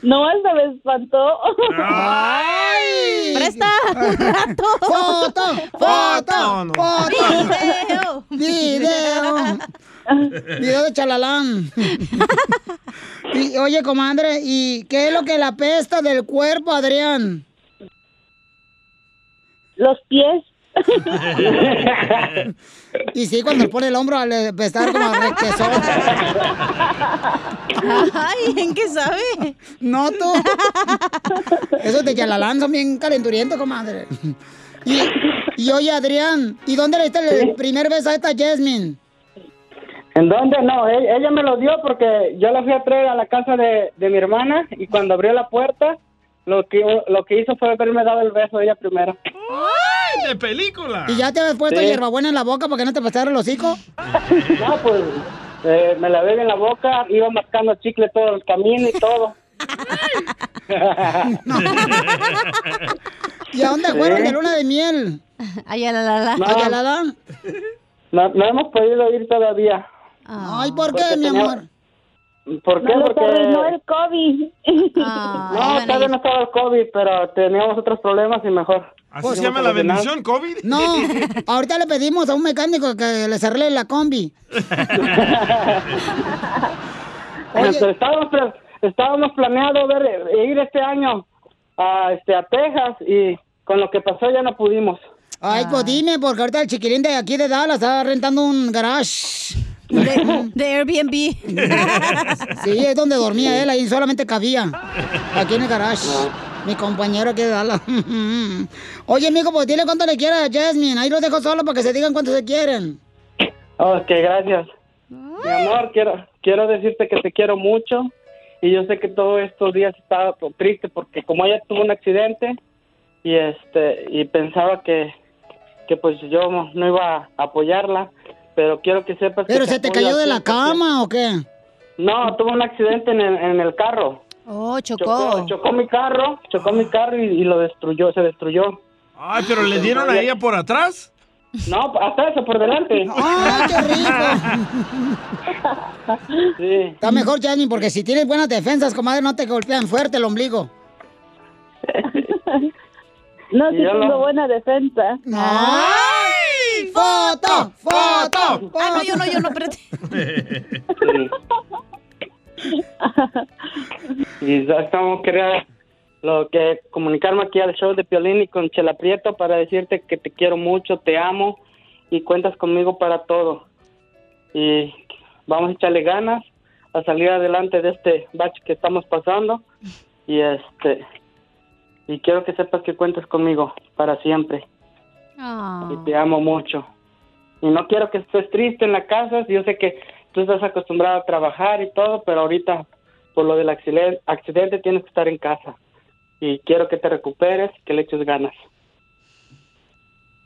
No, él se me espantó. ¡Ay! ¡Presta! ¡Un rato! ¡Foto! ¡Foto! No, no. ¡Foto! ¡Video! Video de chalalán. y, oye, comadre, ¿y qué es lo que la pesta del cuerpo, Adrián? Los pies. y sí, cuando le pone el hombro al pestar como requesón. Ay, ¿en qué sabe? No, tú. Esos de Yalalán son bien calenturientos, comadre. Y, y oye, Adrián, ¿y dónde le diste el primer beso a esta Jasmine? ¿En dónde? No, ella me lo dio porque yo la fui a traer a la casa de, de mi hermana y cuando abrió la puerta, lo que, lo que hizo fue haberme dado el beso a ella primero. ¡Ay, de película! ¿Y ya te habías puesto Sí. hierbabuena en la boca para que no te pasara el hocico? No, pues eh, me la bebé en la boca, iba mascando chicle todo el camino y todo. ¿Y a dónde fueron de luna de miel? Allá la la la. No. ¿A Yalalán? No, no hemos podido ir todavía. Ay, ¿por qué, Porque mi amor? ¿Por qué? No, Porque... Porque... no el COVID. No, todavía no estaba el COVID, pero teníamos otros problemas y mejor. ¿Así se llama la bendición, COVID? No, ahorita le pedimos a un mecánico que les arregle la combi. Este, estábamos, estábamos planeando ver, ir este año a, este, a Texas y con lo que pasó ya no pudimos. Ay, pues dime, porque ahorita el chiquilín de aquí de Dallas está rentando un garage. De, de Airbnb. Sí, es donde dormía él, ahí solamente cabía. Aquí en el garage. Mi compañero aquí de Dallas. Oye, amigo, pues dile cuánto le quieras a Jasmine. Ahí los dejo solo para que se digan cuánto se quieren. Ok, gracias. Mi amor, quiero, quiero decirte que te quiero mucho y yo sé que todos estos días estaba triste porque como ella tuvo un accidente y este y pensaba que, que pues yo no iba a apoyarla, pero quiero que sepas que ¿Pero se te cayó de la al 100%. cama o qué? No, tuvo un accidente en el, en el carro. Oh, chocó. Chocó, mi carro, chocó mi carro y, y lo destruyó, se destruyó. Ay, pero le dieron a ella por atrás. No, hasta eso por delante. ¡Ay, qué rico! Sí. Está mejor, Jasmine, porque si tienes buenas defensas, comadre, no te golpean fuerte el ombligo. No, ya tengo buena defensa. ¡Ay! ¡Foto! ¡Foto! Ah, no, yo no, yo no, espérate. Y ya estamos quería lo que comunicarme aquí al show de Piolín y con Chela Prieto para decirte que te quiero mucho, te amo y cuentas conmigo para todo. Y vamos a echarle ganas a salir adelante de este bache que estamos pasando y este y quiero que sepas que cuentas conmigo para siempre y te amo mucho. Y no quiero que estés triste en la casa, yo sé que tú estás acostumbrado a trabajar y todo, pero ahorita por lo del accidente, accidente tienes que estar en casa. Y quiero que te recuperes, que le eches ganas.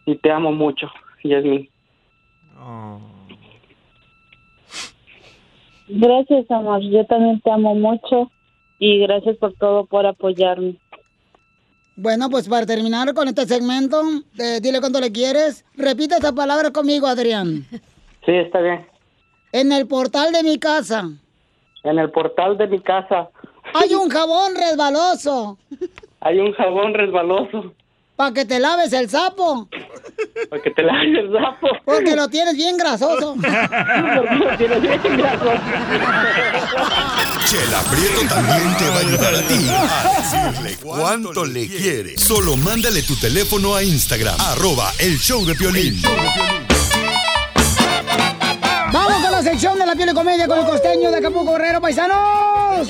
Y te amo mucho, Yasmin. Gracias, amor. Yo también te amo mucho y gracias por todo, por apoyarme. Bueno, pues para terminar con este segmento, de dile cuánto le quieres, repite esta palabra conmigo, Adrián. Sí, está bien. En el portal de mi casa En el portal de mi casa hay un jabón resbaloso hay un jabón resbaloso para que te laves el sapo, para que te laves el sapo. porque lo tienes bien grasoso. Porque lo tienes bien grasoso. Chela Prieto también te va a ayudar a ti a decirle cuánto le quiere. Solo mándale tu teléfono a Instagram, arroba el show de Piolín. Vamos con la sección de la piel y comedia con el costeño de Acapulco Guerrero, paisanos.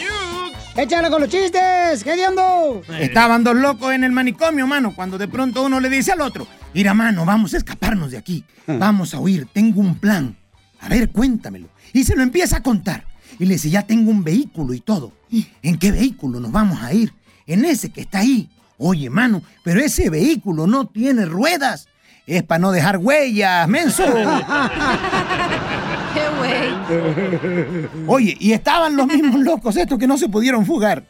Échale con los chistes, ¿qué diendo? Estaban dos locos en el manicomio, mano, cuando de pronto uno le dice al otro, mira, mano, vamos a escaparnos de aquí, vamos a huir, tengo un plan. A ver, cuéntamelo. Y se lo empieza a contar. Y le dice, ya tengo un vehículo y todo. ¿En qué vehículo nos vamos a ir? En ese que está ahí. Oye, mano, pero ese vehículo no tiene ruedas. Es para no dejar huellas, menso. Oye, y estaban los mismos locos estos que no se pudieron fugar.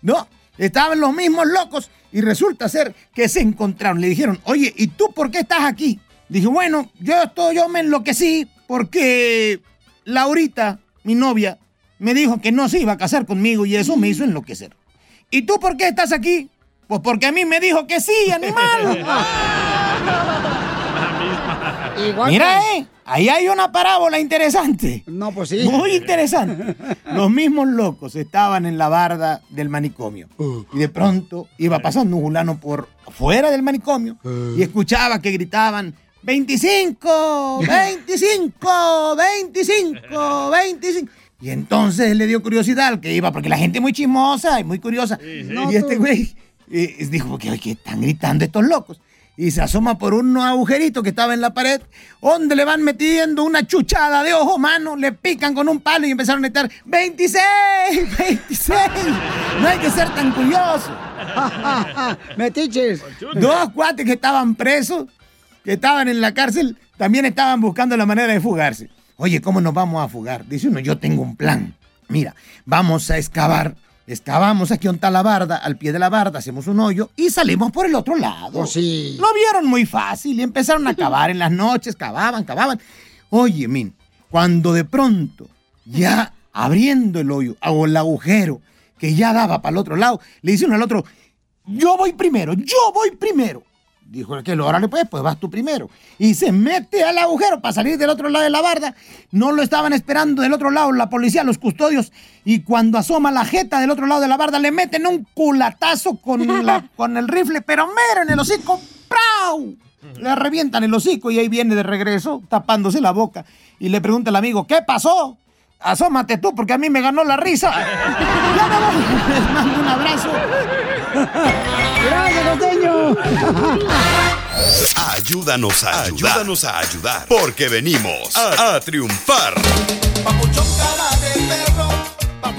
No, estaban los mismos locos y resulta ser que se encontraron. Le dijeron, oye, ¿y tú por qué estás aquí? Dije, bueno, yo, estoy, yo me enloquecí porque Laurita, mi novia, me dijo que no se iba a casar conmigo y eso me hizo enloquecer. ¿Y tú por qué estás aquí? Pues porque a mí me dijo que sí, animal. Mira, eh, ahí hay una parábola interesante. No, pues sí. Muy interesante. Los mismos locos estaban en la barda del manicomio. Y de pronto iba pasando un fulano por fuera del manicomio y escuchaba que gritaban 25, 25, 25, 25. Y entonces le dio curiosidad al que iba, porque la gente es muy chismosa y muy curiosa. No, y este güey eh, dijo, ¿qué, qué están gritando estos locos? Y se asoma por un agujerito que estaba en la pared, donde le van metiendo una chuchada de ojo, mano, le pican con un palo y empezaron a gritar, 26, 26. No hay que ser tan curioso. Metiches. Dos cuates que estaban presos, que estaban en la cárcel, también estaban buscando la manera de fugarse. Oye, ¿cómo nos vamos a fugar? Dice uno, yo tengo un plan. Mira, vamos a excavar. Excavamos aquí está la barda, al pie de la barda hacemos un hoyo y salimos por el otro lado. sí. Lo vieron muy fácil y empezaron a cavar en las noches, cavaban, cavaban. Oye, min, cuando de pronto ya abriendo el hoyo o el agujero que ya daba para el otro lado, le dice uno al otro, yo voy primero, yo voy primero. Dijo aquel, órale pues, pues vas tú primero. Y se mete al agujero para salir del otro lado de la barda. No lo estaban esperando del otro lado la policía, los custodios. Y cuando asoma la jeta del otro lado de la barda, le meten un culatazo con, la- con el rifle, pero mero en el hocico. ¡Prau! Le revientan el hocico y ahí viene de regreso, tapándose la boca. Y le pregunta al amigo, ¿qué pasó? Asómate tú, porque a mí me ganó la risa. Ya. Les mando un abrazo. ¡Gracias, costeño! Ayúdanos a ayudar. Ayúdanos a ayudar. Porque venimos a, a triunfar.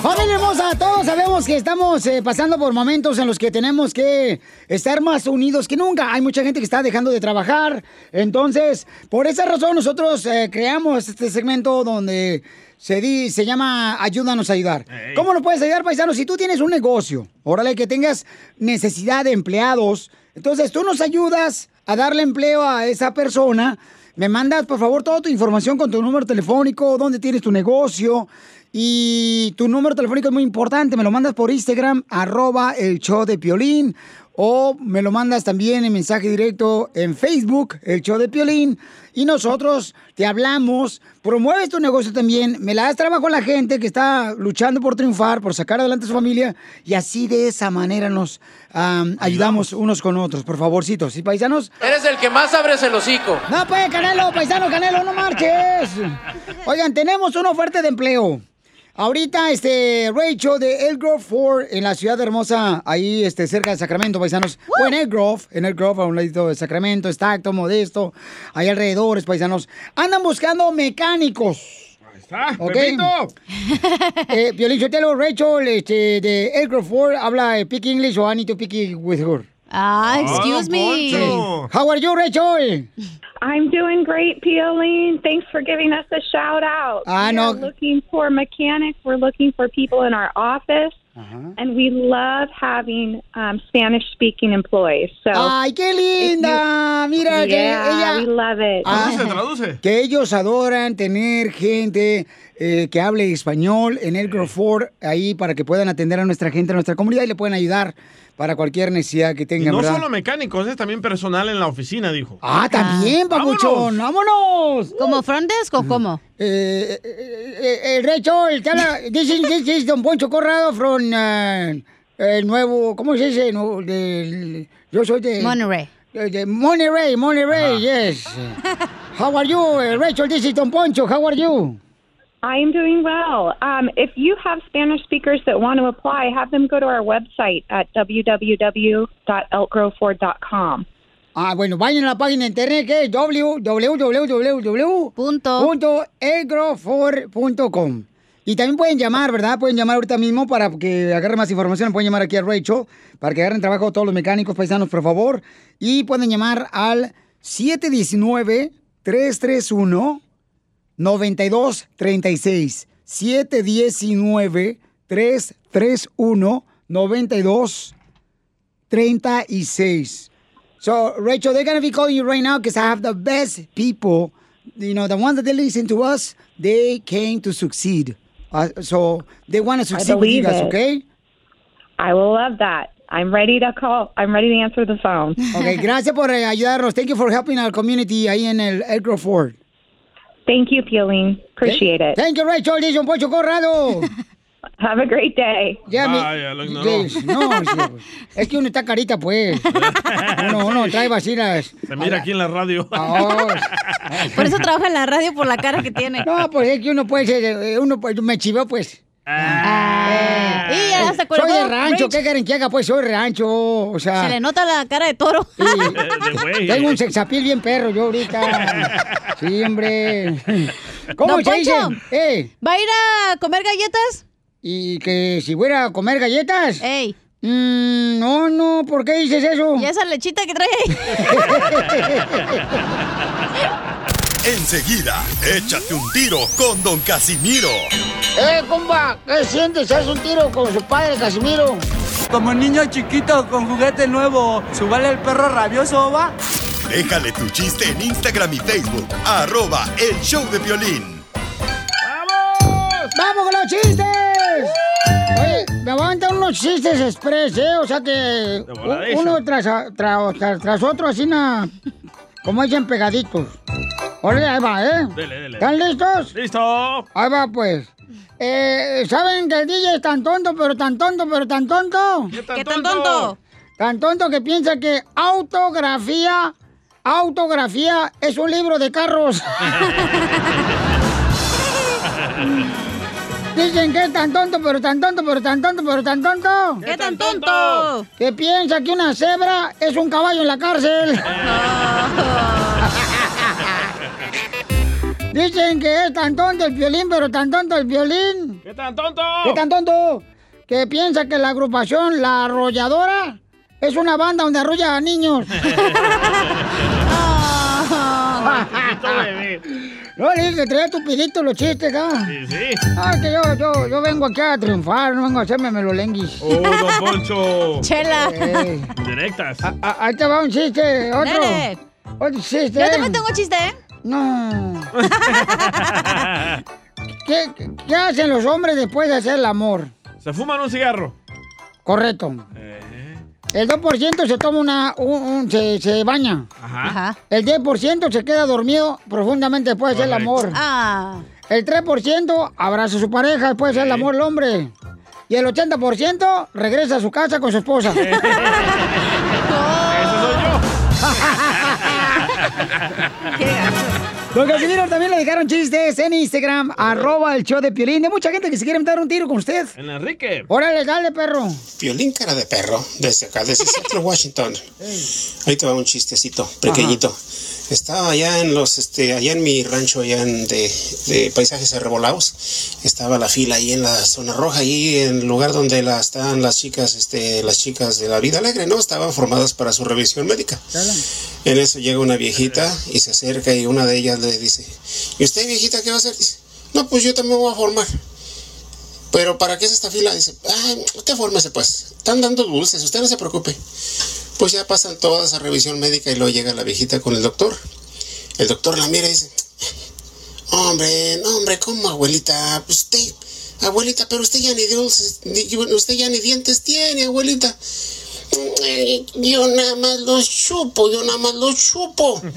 Familia hermosa, todos sabemos que estamos eh, pasando por momentos en los que tenemos que estar más unidos que nunca. Hay mucha gente que está dejando de trabajar. Entonces, por esa razón nosotros eh, creamos este segmento donde se, di- se llama Ayúdanos a ayudar. ¿Cómo nos puedes ayudar, paisano? Si tú tienes un negocio, órale, que tengas necesidad de empleados, entonces tú nos ayudas a darle empleo a esa persona. Me mandas, por favor, toda tu información con tu número telefónico, dónde tienes tu negocio. Y tu número telefónico es muy importante. Me lo mandas por Instagram, arroba el show de Piolín. O me lo mandas también en mensaje directo en Facebook, el show de Piolín. Y nosotros te hablamos, promueves tu negocio también, me la das trabajo a la gente que está luchando por triunfar, por sacar adelante a su familia. Y así de esa manera nos am, ayudamos unos con otros. Por favorcito, ¿sí, paisanos? Eres el que más abres el hocico. No, pues, Canelo, paisano, Canelo, no marches. Oigan, tenemos una oferta de empleo. Ahorita, este, Rachel de El Grove Ford en la ciudad hermosa, ahí, este, cerca de Sacramento, paisanos. O en El Grove, en El Grove, a un ladito de Sacramento, Estacto, Modesto, ahí alrededores, paisanos. Andan buscando mecánicos. está, ¿Ok? Eh, Rachel, este, de El Grove Ford, habla eh, pick English o I need to pick it with her. Ah, excuse me. Sí. How are you, Rachel? I'm doing great, Piolín. Thanks for giving us a shout out. Ah, we no. are looking for mechanics. We're looking for people in our office. And we love having um, Spanish speaking employees. So ¡Ay, qué linda! Mira, que Yeah, ella... we love it. Ah, Que ellos adoran tener gente eh, que hable español en el Ford ahí para que puedan atender a nuestra gente, a nuestra comunidad y le pueden ayudar para cualquier necesidad que Y tengan, no ¿verdad? solo mecánicos, es también personal en la oficina, dijo. Ah, también, papuchón. ¡Vámonos! ¿Como front desk o cómo? Eh, eh, eh, eh, Rachel, te habla, this is, this is Don Poncho Corrado from uh, el nuevo, ¿cómo se dice? No, del- yo soy de... Monterey. De, de Monterey, Monterey, yes. How are you, Rachel? This is Don Poncho. How are you? I am doing well. Um, if you have Spanish speakers that want to apply, have them go to our website at www.elkgroveford.com. Ah, bueno, vayan a la página de internet que es. Y también pueden llamar, ¿verdad? Pueden llamar ahorita mismo para que agarren más información. Pueden llamar aquí a Rachel para que agarren trabajo todos los mecánicos paisanos, por favor. Y pueden llamar al 719-331-9236. 719-331-9236. So, Rachel, they're going to be calling you right now because I have the best people. You know, the ones that they listen to us, they came to succeed. Uh, so, they want to succeed with you guys, it. okay? I will love that. I'm ready to call. I'm ready to answer the phone. Okay, gracias por eh, ayudarnos. Thank you for helping our community ahí en el Elk Ford. Thank you, Peeling. Appreciate it. Thank you, Rachel. Dice un Poncho Corrado. Have a great day. Ya me- Vaya, lo ignoró. Yes, No, pues. es que uno está carita, pues. Uno, uno trae vacilas. Se mira aquí en la radio. Por eso trabaja en la radio por la cara que tiene. No, pues es que uno puede ser, eh, uno pues, me chivó, pues. Ah. Y ya se Soy de acordó. rancho, Rach. ¿qué quieren que haga? Pues soy rancho, o sea... Se le nota la cara de toro. Tengo un sexapil bien perro yo ahorita. Sí, hombre. ¿Cómo Don se Eh. ¿Va a ir a comer galletas? ¿Y que si fuera a comer galletas? Ey. Mm, no, no, ¿por qué dices eso? ¿Y esa lechita que trae? Enseguida, échate un tiro con Don Casimiro. ¡Eh, compa! ¿Qué sientes? ¿Haz un tiro con su padre, Casimiro? Como niño chiquito con juguete nuevo, ¿subale el perro rabioso, va? Déjale tu chiste en Instagram y Facebook, arroba el show de violín. ¡Vamos con los chistes! Oye, me voy a aventar unos chistes express, ¿eh? O sea que uno tras, tras, tras, tras otro, así, na, como dicen pegaditos. Órale, ahí va, ¿eh? Dele, dele. ¿Están listos? ¡Listo! Ahí va, pues. Eh, ¿Saben que el DJ es tan tonto, pero tan tonto, pero tan tonto? ¿Qué tan ¿Qué tan tonto? Tan tonto que piensa que autografía, autografía es un libro de carros. Dicen que es tan tonto, pero tan tonto, pero tan tonto, pero tan tonto. ¿Qué tan tonto? Que piensa que una cebra es un caballo en la cárcel. Dicen que es tan tonto el violín, pero tan tonto el violín. ¿Qué tan tonto? ¿Qué tan tonto? Que piensa que la agrupación La Arrolladora es una banda donde arrolla a niños. No, le dije que traía tupidito los chistes, ¿ah? Sí, sí. Ah, que yo, yo, yo vengo aquí a triunfar, no vengo a hacerme melolenguis. ¡Oh, don Poncho! Chela. Ey. Directas. Ah, ahí te va un chiste, otro. Dale. Otro chiste. Yo también tengo chiste, ¿eh? No. ¿Qué, ¿Qué hacen los hombres después de hacer el amor? ¿Se fuman un cigarro? Correcto. El 2% se toma una... un- un- se, se baña. Ajá. El 10% se queda dormido profundamente después de hacer el amor. Ah. El 3% abraza a su pareja después de hacer el amor el hombre. Y el 80% regresa a su casa con su esposa. Ese soy yo. Don Casimiro también le dejaron chistes en Instagram, arroba el show de Piolín. De mucha gente que se quiere meter un tiro con usted. En Enrique. Órale, dale, perro. Violín cara de perro, desde acá, desde Seattle, Washington. Ahí te va un chistecito, pequeñito. Estaba allá en los, este, allá en mi rancho, allá en de, de paisajes arrebolados. Estaba la fila ahí en la zona roja, ahí en el lugar donde la, estaban las chicas, este, las chicas de la vida alegre, ¿no? Estaban formadas para su revisión médica. En eso llega una viejita y se acerca y una de ellas le dice, ¿y usted viejita qué va a hacer? Dice, no, pues yo también voy a formar. Pero ¿para qué es esta fila? Dice, ay, usted fórmese pues. Están dando dulces, usted no se preocupe. Pues ya pasan toda esa revisión médica y luego llega la viejita con el doctor. El doctor la mira y dice, hombre, no hombre, ¿cómo abuelita? Pues usted, abuelita, pero usted ya ni dulces, usted ya ni dientes tiene, abuelita. "Eh, Yo nada más los chupo, yo nada más los chupo.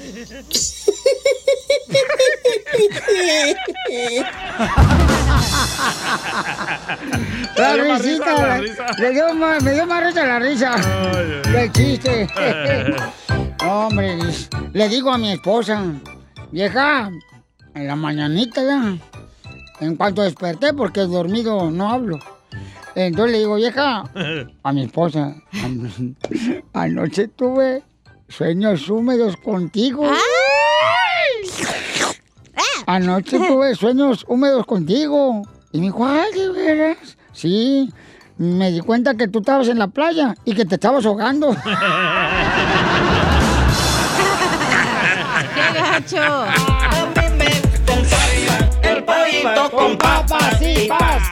La risita, risa la la- risa. le dio más- me dio más risa la risa. Del chiste. Hombre, le digo a mi esposa, vieja, en la mañanita ya, en cuanto desperté, porque dormido no hablo. Entonces le digo, vieja, a mi esposa, "An- anoche tuve sueños húmedos contigo. Anoche tuve sueños húmedos contigo. Y me dijo, ay, ¿de veras? Sí, me di cuenta que tú estabas en la playa y que te estabas ahogando. ¡Qué gacho! El pollito con papas y pas.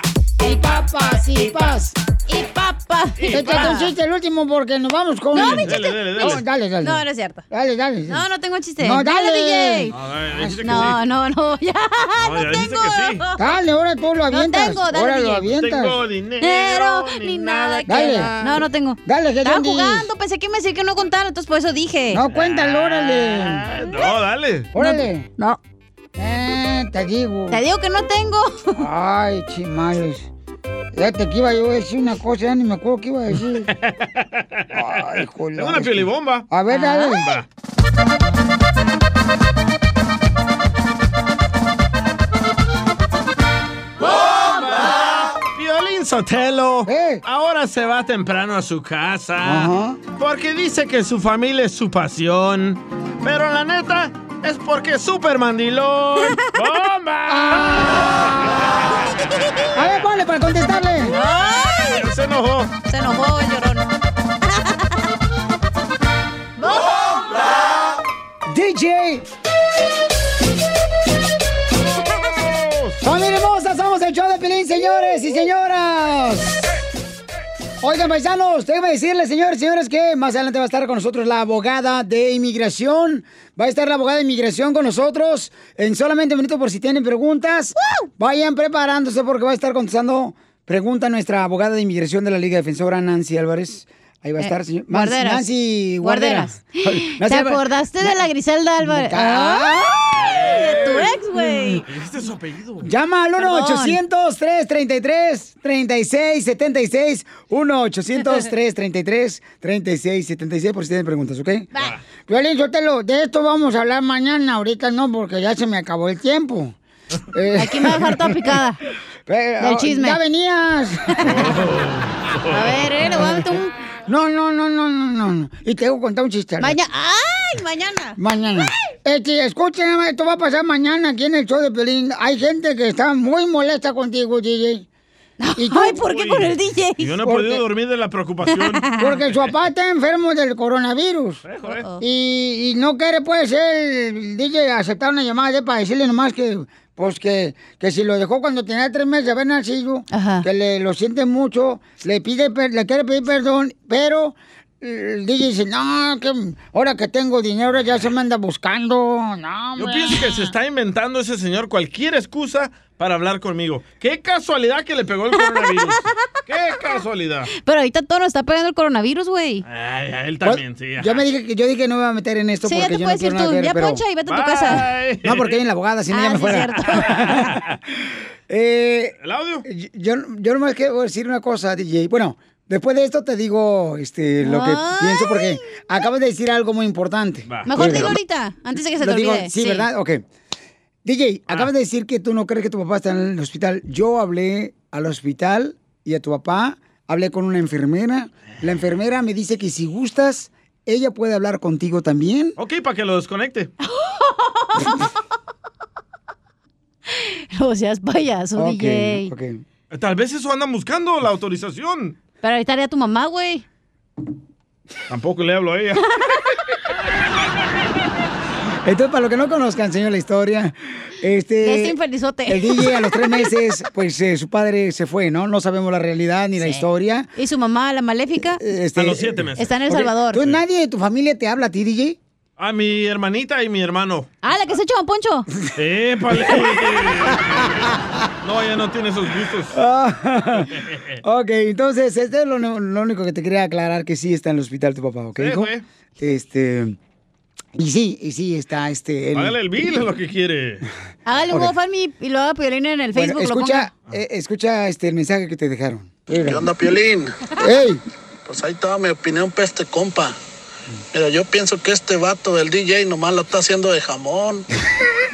Y papas y pas. Y papas. Échate un chiste el último porque nos vamos con... No, mi chiste. Dale, dale, dale. No, dale, dale. No, no es cierto. Dale, dale. No, no tengo chiste. No, dale. DJ. No, dale, que No, sí. no, no, ya. No, ya que sí. Dale, ahora tú lo avientas. tengo, dale, ahora lo avientas. Tengo dinero, ni nada que Dale. No, no tengo. Dale, Estaba Gediondi. jugando, pensé que me decía que no contara, entonces por eso dije. No, cuéntalo, órale. Ah, No, dale. Órale. No. Eh, te digo. Te digo que no tengo. Ay, chimales. Fíjate que iba yo a decir una cosa, ya ni me acuerdo qué iba a decir. Ay, joder. Tengo una piolibomba. A ver, dale. Va. Violín Sotelo ahora se va temprano a su casa Ajá. porque dice que su familia es su pasión. Pero la neta es porque es súper mandilón. ¡Bomba! A para contestarle. ¡Ay! Se enojó. Se enojó el llorón. DJ. Oigan, paisanos, déjame decirles, señores, señores, que más adelante va a estar con nosotros la abogada de inmigración. Va a estar la abogada de inmigración con nosotros en solamente un minuto por si tienen preguntas. Vayan preparándose porque va a estar contestando pregunta nuestra abogada de inmigración de la Liga Defensora, Nancy Álvarez. Ahí va a Eh, estar, señor. Guarderas. Nancy Guarderas. Guarderas. Nancy ¿Te acordaste de la Griselda Álvarez? ¡Ay! ¡Ay! De tu ex, güey. Este es su apellido. Llama al Perdón. 1-800-333-3676. 1-800-333-3676 por si tienen preguntas, ¿ok? Violín, Sotelo, de esto vamos a hablar mañana, ahorita no, porque ya se me acabó el tiempo. Eh, Aquí me va a dejar toda picada. Pero, Del chisme. Ya venías. A ver, eh, le voy a meter un... No, no, no, no, no, no, no. Y te voy a contar un chiste. Mañana. ¡Ay! Mañana. Mañana. Este, escuchen, esto va a pasar mañana aquí en el show de Pelín. Hay gente que está muy molesta contigo, DJ. ¿Y tú? Ay, ¿por qué con el DJ? Yo no he Porque- podido dormir de la preocupación. Porque su papá está enfermo del coronavirus. Y, y no quiere, pues, el DJ aceptar una llamada de para decirle nomás que, pues, que, que si lo dejó cuando tenía tres meses de haber nacido, que le lo siente mucho, le pide, le quiere pedir perdón, pero el DJ dice, no, que ahora que tengo dinero ya se me anda buscando, no, Yo hombre". pienso que se está inventando ese señor cualquier excusa para hablar conmigo. Qué casualidad que le pegó el coronavirus. Qué casualidad. Pero ahorita todo nos está pegando el coronavirus, güey. Ay, a él también, sí. Yo me dije que yo dije que no me iba a meter en esto Sí, ya porque te yo no puedes ir quiero nada tú. ver, Ya pero- poncha y vete a tu casa. No, porque hay la abogada, si no Ah, ya me sí, fuera. Eh, ¿El audio? Yo, yo nomás quiero decir una cosa, DJ. Bueno, después de esto te digo este, lo que Ay. pienso porque acabas de decir algo muy importante. Mejor Sí, dilo ¿verdad? ahorita, antes de que se te Lo digo, olvide. sí, ¿verdad? Ok. DJ, acabas de decir que tú no crees que tu papá está en el hospital. Yo hablé al hospital y a tu papá, hablé con una enfermera. La enfermera me dice que si gustas, ella puede hablar contigo también. Ok, para que lo desconecte. No seas payaso, Ok, DJ. ok. Tal vez eso andan buscando, la autorización. Pero ahorita haría tu mamá, güey. Tampoco le hablo a ella. Entonces, para los que no conozcan, señor, la historia, este... Este infelizote. El DJ a los tres meses, pues eh, su padre se fue, ¿no? No sabemos la realidad ni la historia. ¿Y su mamá, la maléfica? Este, A los siete meses. Está en El Salvador. ¿Tú, nadie de tu familia te habla a ti, DJ? A mi hermanita y mi hermano. Ah, la que se echó a Poncho. ¡Épale! No, ella no tiene esos gustos. Ah, ok, entonces, este es lo, lo único que te quería aclarar, que sí está en el hospital tu papá, ¿ok, Sí, hijo? Este... Y sí, y sí está este... el- Hágale el bill, es lo que quiere. Hágale un. GoFundMe y lo haga Piolín en el Bueno, Facebook. lo escucha, eh, escucha este, el mensaje que te dejaron. ¿Qué onda, Piolín? ¡Ey! Pues ahí estaba mi opinión para este compa. Mira, yo pienso que este vato del DJ nomás lo está haciendo de jamón.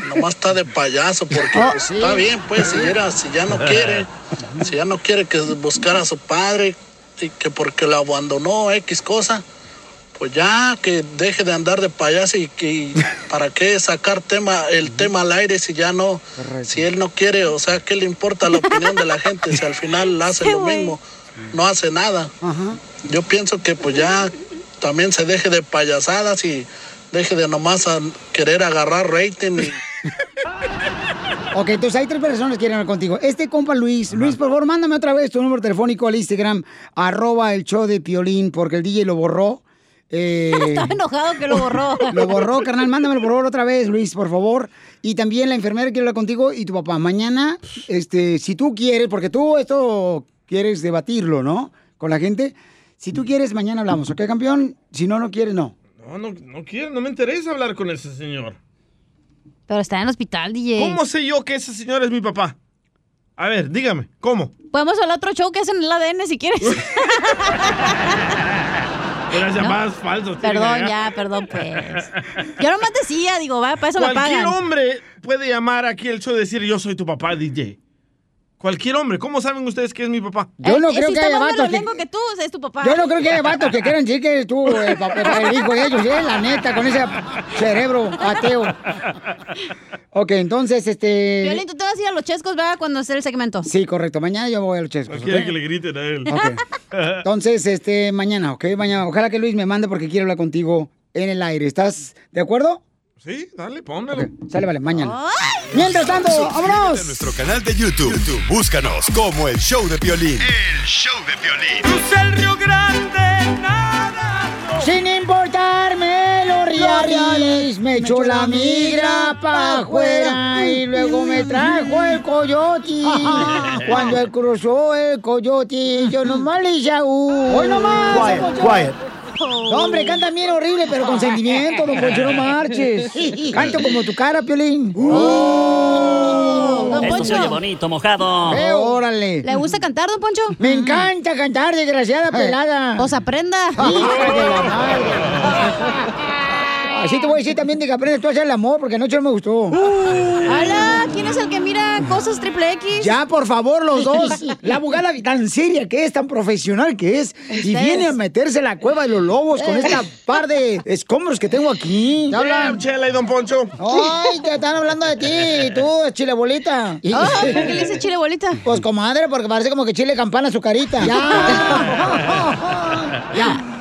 Nomás está de payaso, porque Ah, pues, está bien, pues, si, era, si ya no quiere, si ya no quiere que buscara a su padre y que porque lo abandonó X cosa, pues ya que deje de andar de payaso y que para qué sacar tema, el tema al aire si ya no, si él no quiere, o sea, ¿qué le importa la opinión de la gente si al final hace lo mismo? No hace nada. Yo pienso que pues ya también se deje de payasadas y deje de nomás a querer agarrar rating y Ok, entonces hay tres personas que quieren hablar contigo. Este compa Luis, Luis, por favor, mándame otra vez tu número telefónico al Instagram, arroba el show de Piolín, porque el DJ lo borró. Eh, Estaba enojado que lo borró. lo borró, carnal, mándamelo por favor otra vez, Luis, por favor. Y también la enfermera quiere hablar contigo y tu papá. Mañana, este, si tú quieres, porque tú esto quieres debatirlo, ¿no? Con la gente. Si tú quieres, mañana hablamos, ¿ok, campeón? Si no, no quieres, no. No, no, no quiero, no me interesa hablar con ese señor. Pero está en el hospital, DJ. ¿Cómo sé yo que ese señor es mi papá? A ver, dígame, ¿cómo? Podemos hablar otro show que hacen en el ADN si quieres. Las No. llamadas falsas. perdón, ya, perdón, pues. Yo nomás decía, digo, va, para eso me Cualquier pagan. hombre puede llamar aquí al show y decir yo soy tu papá, DJ. Cualquier hombre. ¿Cómo saben ustedes que es mi papá? Yo no Eh, creo si que haya vatos que, que tú, es tu papá. Yo no creo que haya vatos que quieran decir que eres tú el, papá- el hijo de ellos, ¿eh? La neta, con ese cerebro ateo. Ok, entonces, este... Violín, tú te vas a ir a los chescos, ¿verdad? Cuando esté el segmento. Sí, correcto. Mañana yo voy a los chescos, No quiere que le griten a él. Ok. Entonces, este, mañana, ¿ok? Mañana. Ojalá que Luis me mande porque quiero hablar contigo en el aire. ¿Estás de acuerdo? Sí, dale, póngalo. Sale, vale, mañana. Mientras tanto, Suscríbete a vámonos. nuestro canal de YouTube. YouTube, Búscanos como El Show de Piolín. El Show de Piolín. Crucé el Río Grande, Sin importarme los reales, me echó la migra pa' afuera y luego me trajo el coyote. Cuando él cruzó el coyote, yo nomás le hice uh. ¡Hoy nomás! Quiet, quiet. No, hombre, canta bien horrible, pero con sentimiento, don Poncho, no marches. Canto como tu cara, Piolín. ¡Oh! Don Esto se oye Poncho. bonito, mojado. Eh, órale. ¿Le gusta cantar, don Poncho? Me encanta cantar, desgraciada pelada. Pues aprenda. Hija de la madre. Así te voy a decir también de que aprendes tú a hacer el amor, porque anoche no me gustó. ¡Hala! ¿Quién es el que mira cosas triple X? Ya, por favor, los dos. La abogada tan seria que es, tan profesional que es, y viene a meterse en la cueva de los lobos con esta par de escombros que tengo aquí. ¿Te hablan? Chela y Don Poncho. Ay, te están hablando de ti, tú, chile bolita. Y- Oh, ¿por qué le dice chile bolita? Pues comadre, porque parece como que chile campana su carita. Ya. ya.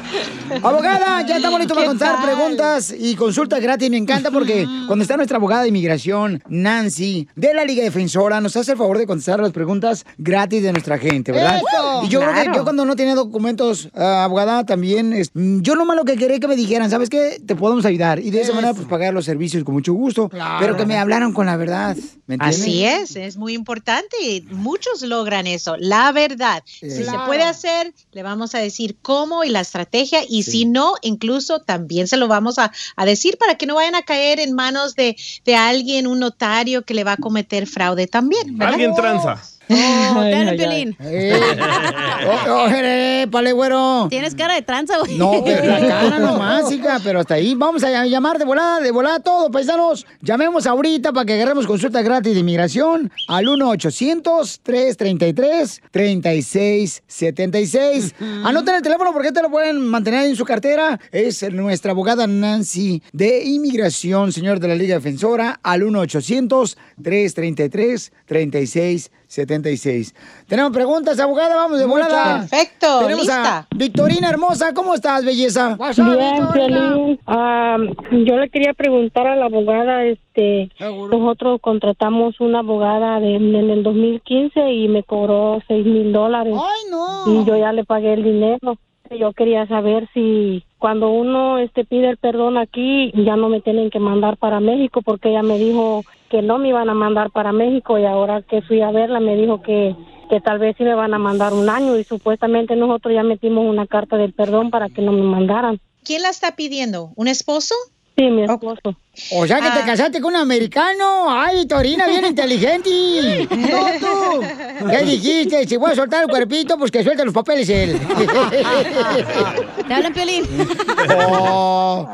Abogada, ya estamos listos para contestar preguntas y consultas gratis. Me encanta porque cuando está nuestra abogada de inmigración, Nancy, de la Liga Defensora, nos hace el favor de contestar las preguntas gratis de nuestra gente, ¿verdad? Eso. Y yo creo que yo cuando no tenía documentos, ah, abogada, también, es- yo nomás lo que quería que me dijeran, ¿sabes qué? Te podemos ayudar. Y de esa manera, pues pagar los servicios con mucho gusto. Pero que me hablaran con la verdad. ¿Me entiendes? Así es, es muy importante y muchos logran eso, la verdad. Si se puede hacer, le vamos a decir cómo y la estrategia y si no, incluso también se lo vamos a, a decir para que no vayan a caer en manos de, de alguien, un notario que le va a cometer fraude también. ¿verdad? Alguien tranza. Oh, ay, Piolín. Oh, oh, jere, pale, güero. Tienes cara de tranza, güey. No, pero la cara nomás, hija, pero hasta ahí. Vamos a llamar de volada, de volada todo, paisanos. Llamemos ahorita para que agarremos consulta gratis de inmigración al 1-800-333-3676. Anoten el teléfono porque te lo pueden mantener en su cartera. Es nuestra abogada Nancy de inmigración, señor de la Liga Defensora, al 1-800-333-3676. Tenemos preguntas, abogada, vamos de volada. Perfecto, Tenemos lista. a Victorina hermosa, ¿cómo estás, belleza? Bien, Piolín. Ah, yo le quería preguntar a la abogada, este, nosotros contratamos una abogada de- en el 2015 y me cobró seis mil dólares. ¡Ay, no! Y yo ya le pagué el dinero. Yo quería saber si cuando uno este pide el perdón aquí ya no me tienen que mandar para México porque ella me dijo que no me iban a mandar para México y ahora que fui a verla me dijo que que tal vez sí me van a mandar un año y supuestamente nosotros ya metimos una carta del perdón para que no me mandaran. ¿Quién la está pidiendo? ¿Un esposo? Sí, mi esposo. O sea que Ah. te casaste con un americano. Ay, Torina, bien inteligente. No, tú. ¿Qué dijiste? Si voy a soltar el cuerpito, pues que suelte los papeles él. Te hablan, Piolín. Oh.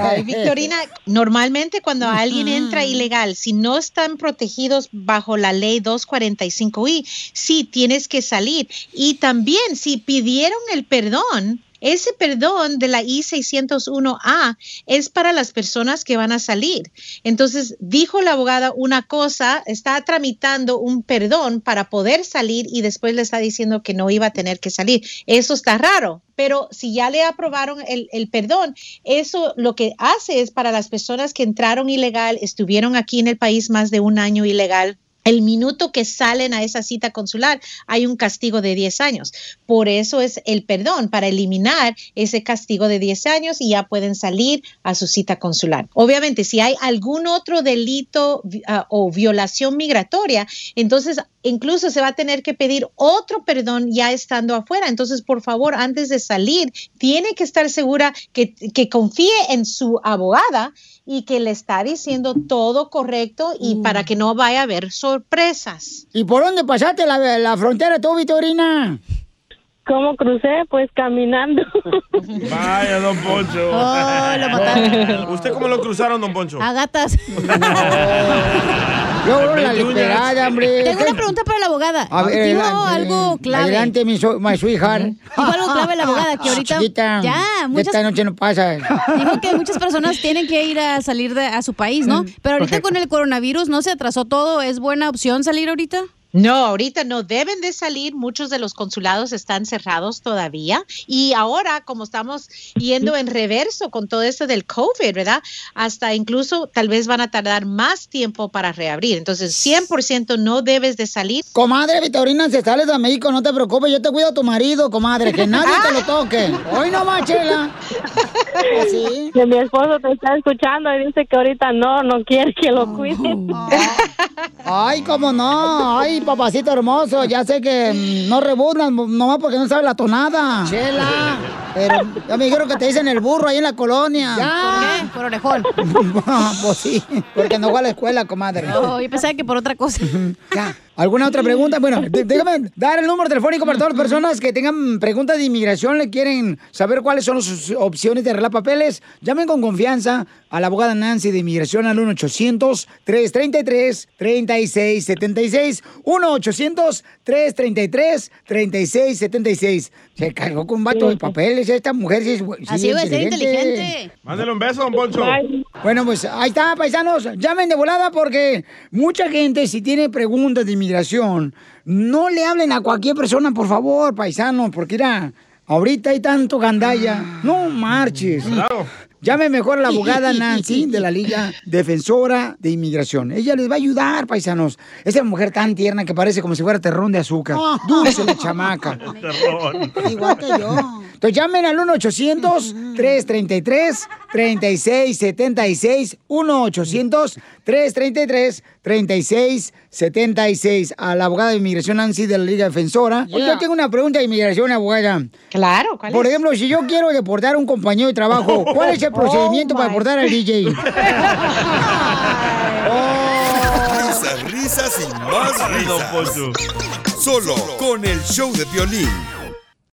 Ay, Victorina, normalmente cuando alguien entra ilegal, si no están protegidos bajo la ley 245i, sí tienes que salir. Y también si pidieron el perdón, ese perdón de la I-601A es para las personas que van a salir. Entonces, dijo la abogada una cosa, está tramitando un perdón para poder salir y después le está diciendo que no iba a tener que salir. Eso está raro. Pero si ya le aprobaron el, el perdón, eso lo que hace es para las personas que entraron ilegal, estuvieron aquí en el país más de un año ilegal, el minuto que salen a esa cita consular hay un castigo de 10 años. Por eso es el perdón, para eliminar ese castigo de 10 años y ya pueden salir a su cita consular. Obviamente, si hay algún otro delito ah, o violación migratoria, entonces incluso se va a tener que pedir otro perdón ya estando afuera. Entonces, por favor, antes de salir, tiene que estar segura que, que confíe en su abogada y que le está diciendo todo correcto y para que no vaya a haber sorpresas. ¿Y por dónde pasaste la, la frontera tú, Victorina? ¿Cómo crucé? Pues caminando. Vaya, don Poncho. Oh, lo mataron. ¿Usted cómo lo cruzaron, don Poncho? A gatas. Yo, la liberada, hombre. Tengo una pregunta para la abogada. A ver, Dijo adelante. algo clave. Adelante, mi, so- sweetheart. Dijo algo clave la abogada, que ahorita- Chiquita, Ya, muchas- Esta noche no pasa. Dijo que muchas personas tienen que ir a salir de, a su país, ¿no? Pero ahorita con el coronavirus no se atrasó todo. ¿Es buena opción salir ahorita? No, ahorita no deben de salir. Muchos de los consulados están cerrados todavía. Y ahora, como estamos yendo en reverso con todo esto del COVID, ¿verdad? Hasta incluso tal vez van a tardar más tiempo para reabrir. Entonces, 100% no debes de salir. Comadre Vitorina, si sales a México, no te preocupes, yo te cuido a tu marido, comadre, que nadie te lo toque. Hoy no más, Chela. Sí. Que mi esposo te está escuchando y dice que ahorita no, no quiere que lo cuiden. Ay, cómo no. Ay, papacito hermoso. Ya sé que mm, no rebuznas nomás porque no sabe la tonada. Chela. Pero ya me dijeron que te dicen el burro ahí en la colonia. ¿Por qué? Por orejón. pues sí, porque no fue a la escuela, comadre. No, yo pensaba que por otra cosa. ¿Alguna otra pregunta? Bueno, déjame dar el número telefónico para todas las personas que tengan preguntas de inmigración, le quieren saber cuáles son sus opciones de arreglar papeles. Llamen con confianza a la abogada Nancy de inmigración al 1-800-333-3676. 1-800-333-3676. Se cargó con un vato de papeles. Esta mujer sí es bu- sí Así va a ser inteligente. Mándale un beso, don Poncho. bueno, pues ahí está, paisanos. Llamen de volada porque mucha gente, si tiene preguntas de inmigración, no le hablen a cualquier persona, por favor, paisanos, porque mira, ahorita hay tanto gandalla. No marches. Llame mejor a la abogada Nancy de la Liga Defensora de Inmigración. Ella les va a ayudar, paisanos. Esa mujer tan tierna que parece como si fuera terrón de azúcar. Dulce la chamaca. Igual que yo. Entonces llamen al 1-800-333-3676. 1-800-333-3676. A la abogada de inmigración Nancy de la Liga Defensora. Yeah. Yo tengo una pregunta de inmigración, abogada. Claro, ¿cuál Por es? ejemplo, si yo quiero deportar a un compañero de trabajo, ¿cuál es el procedimiento Oh, para my. deportar al DJ? Risas, risas y más risas. Solo con el show de violín.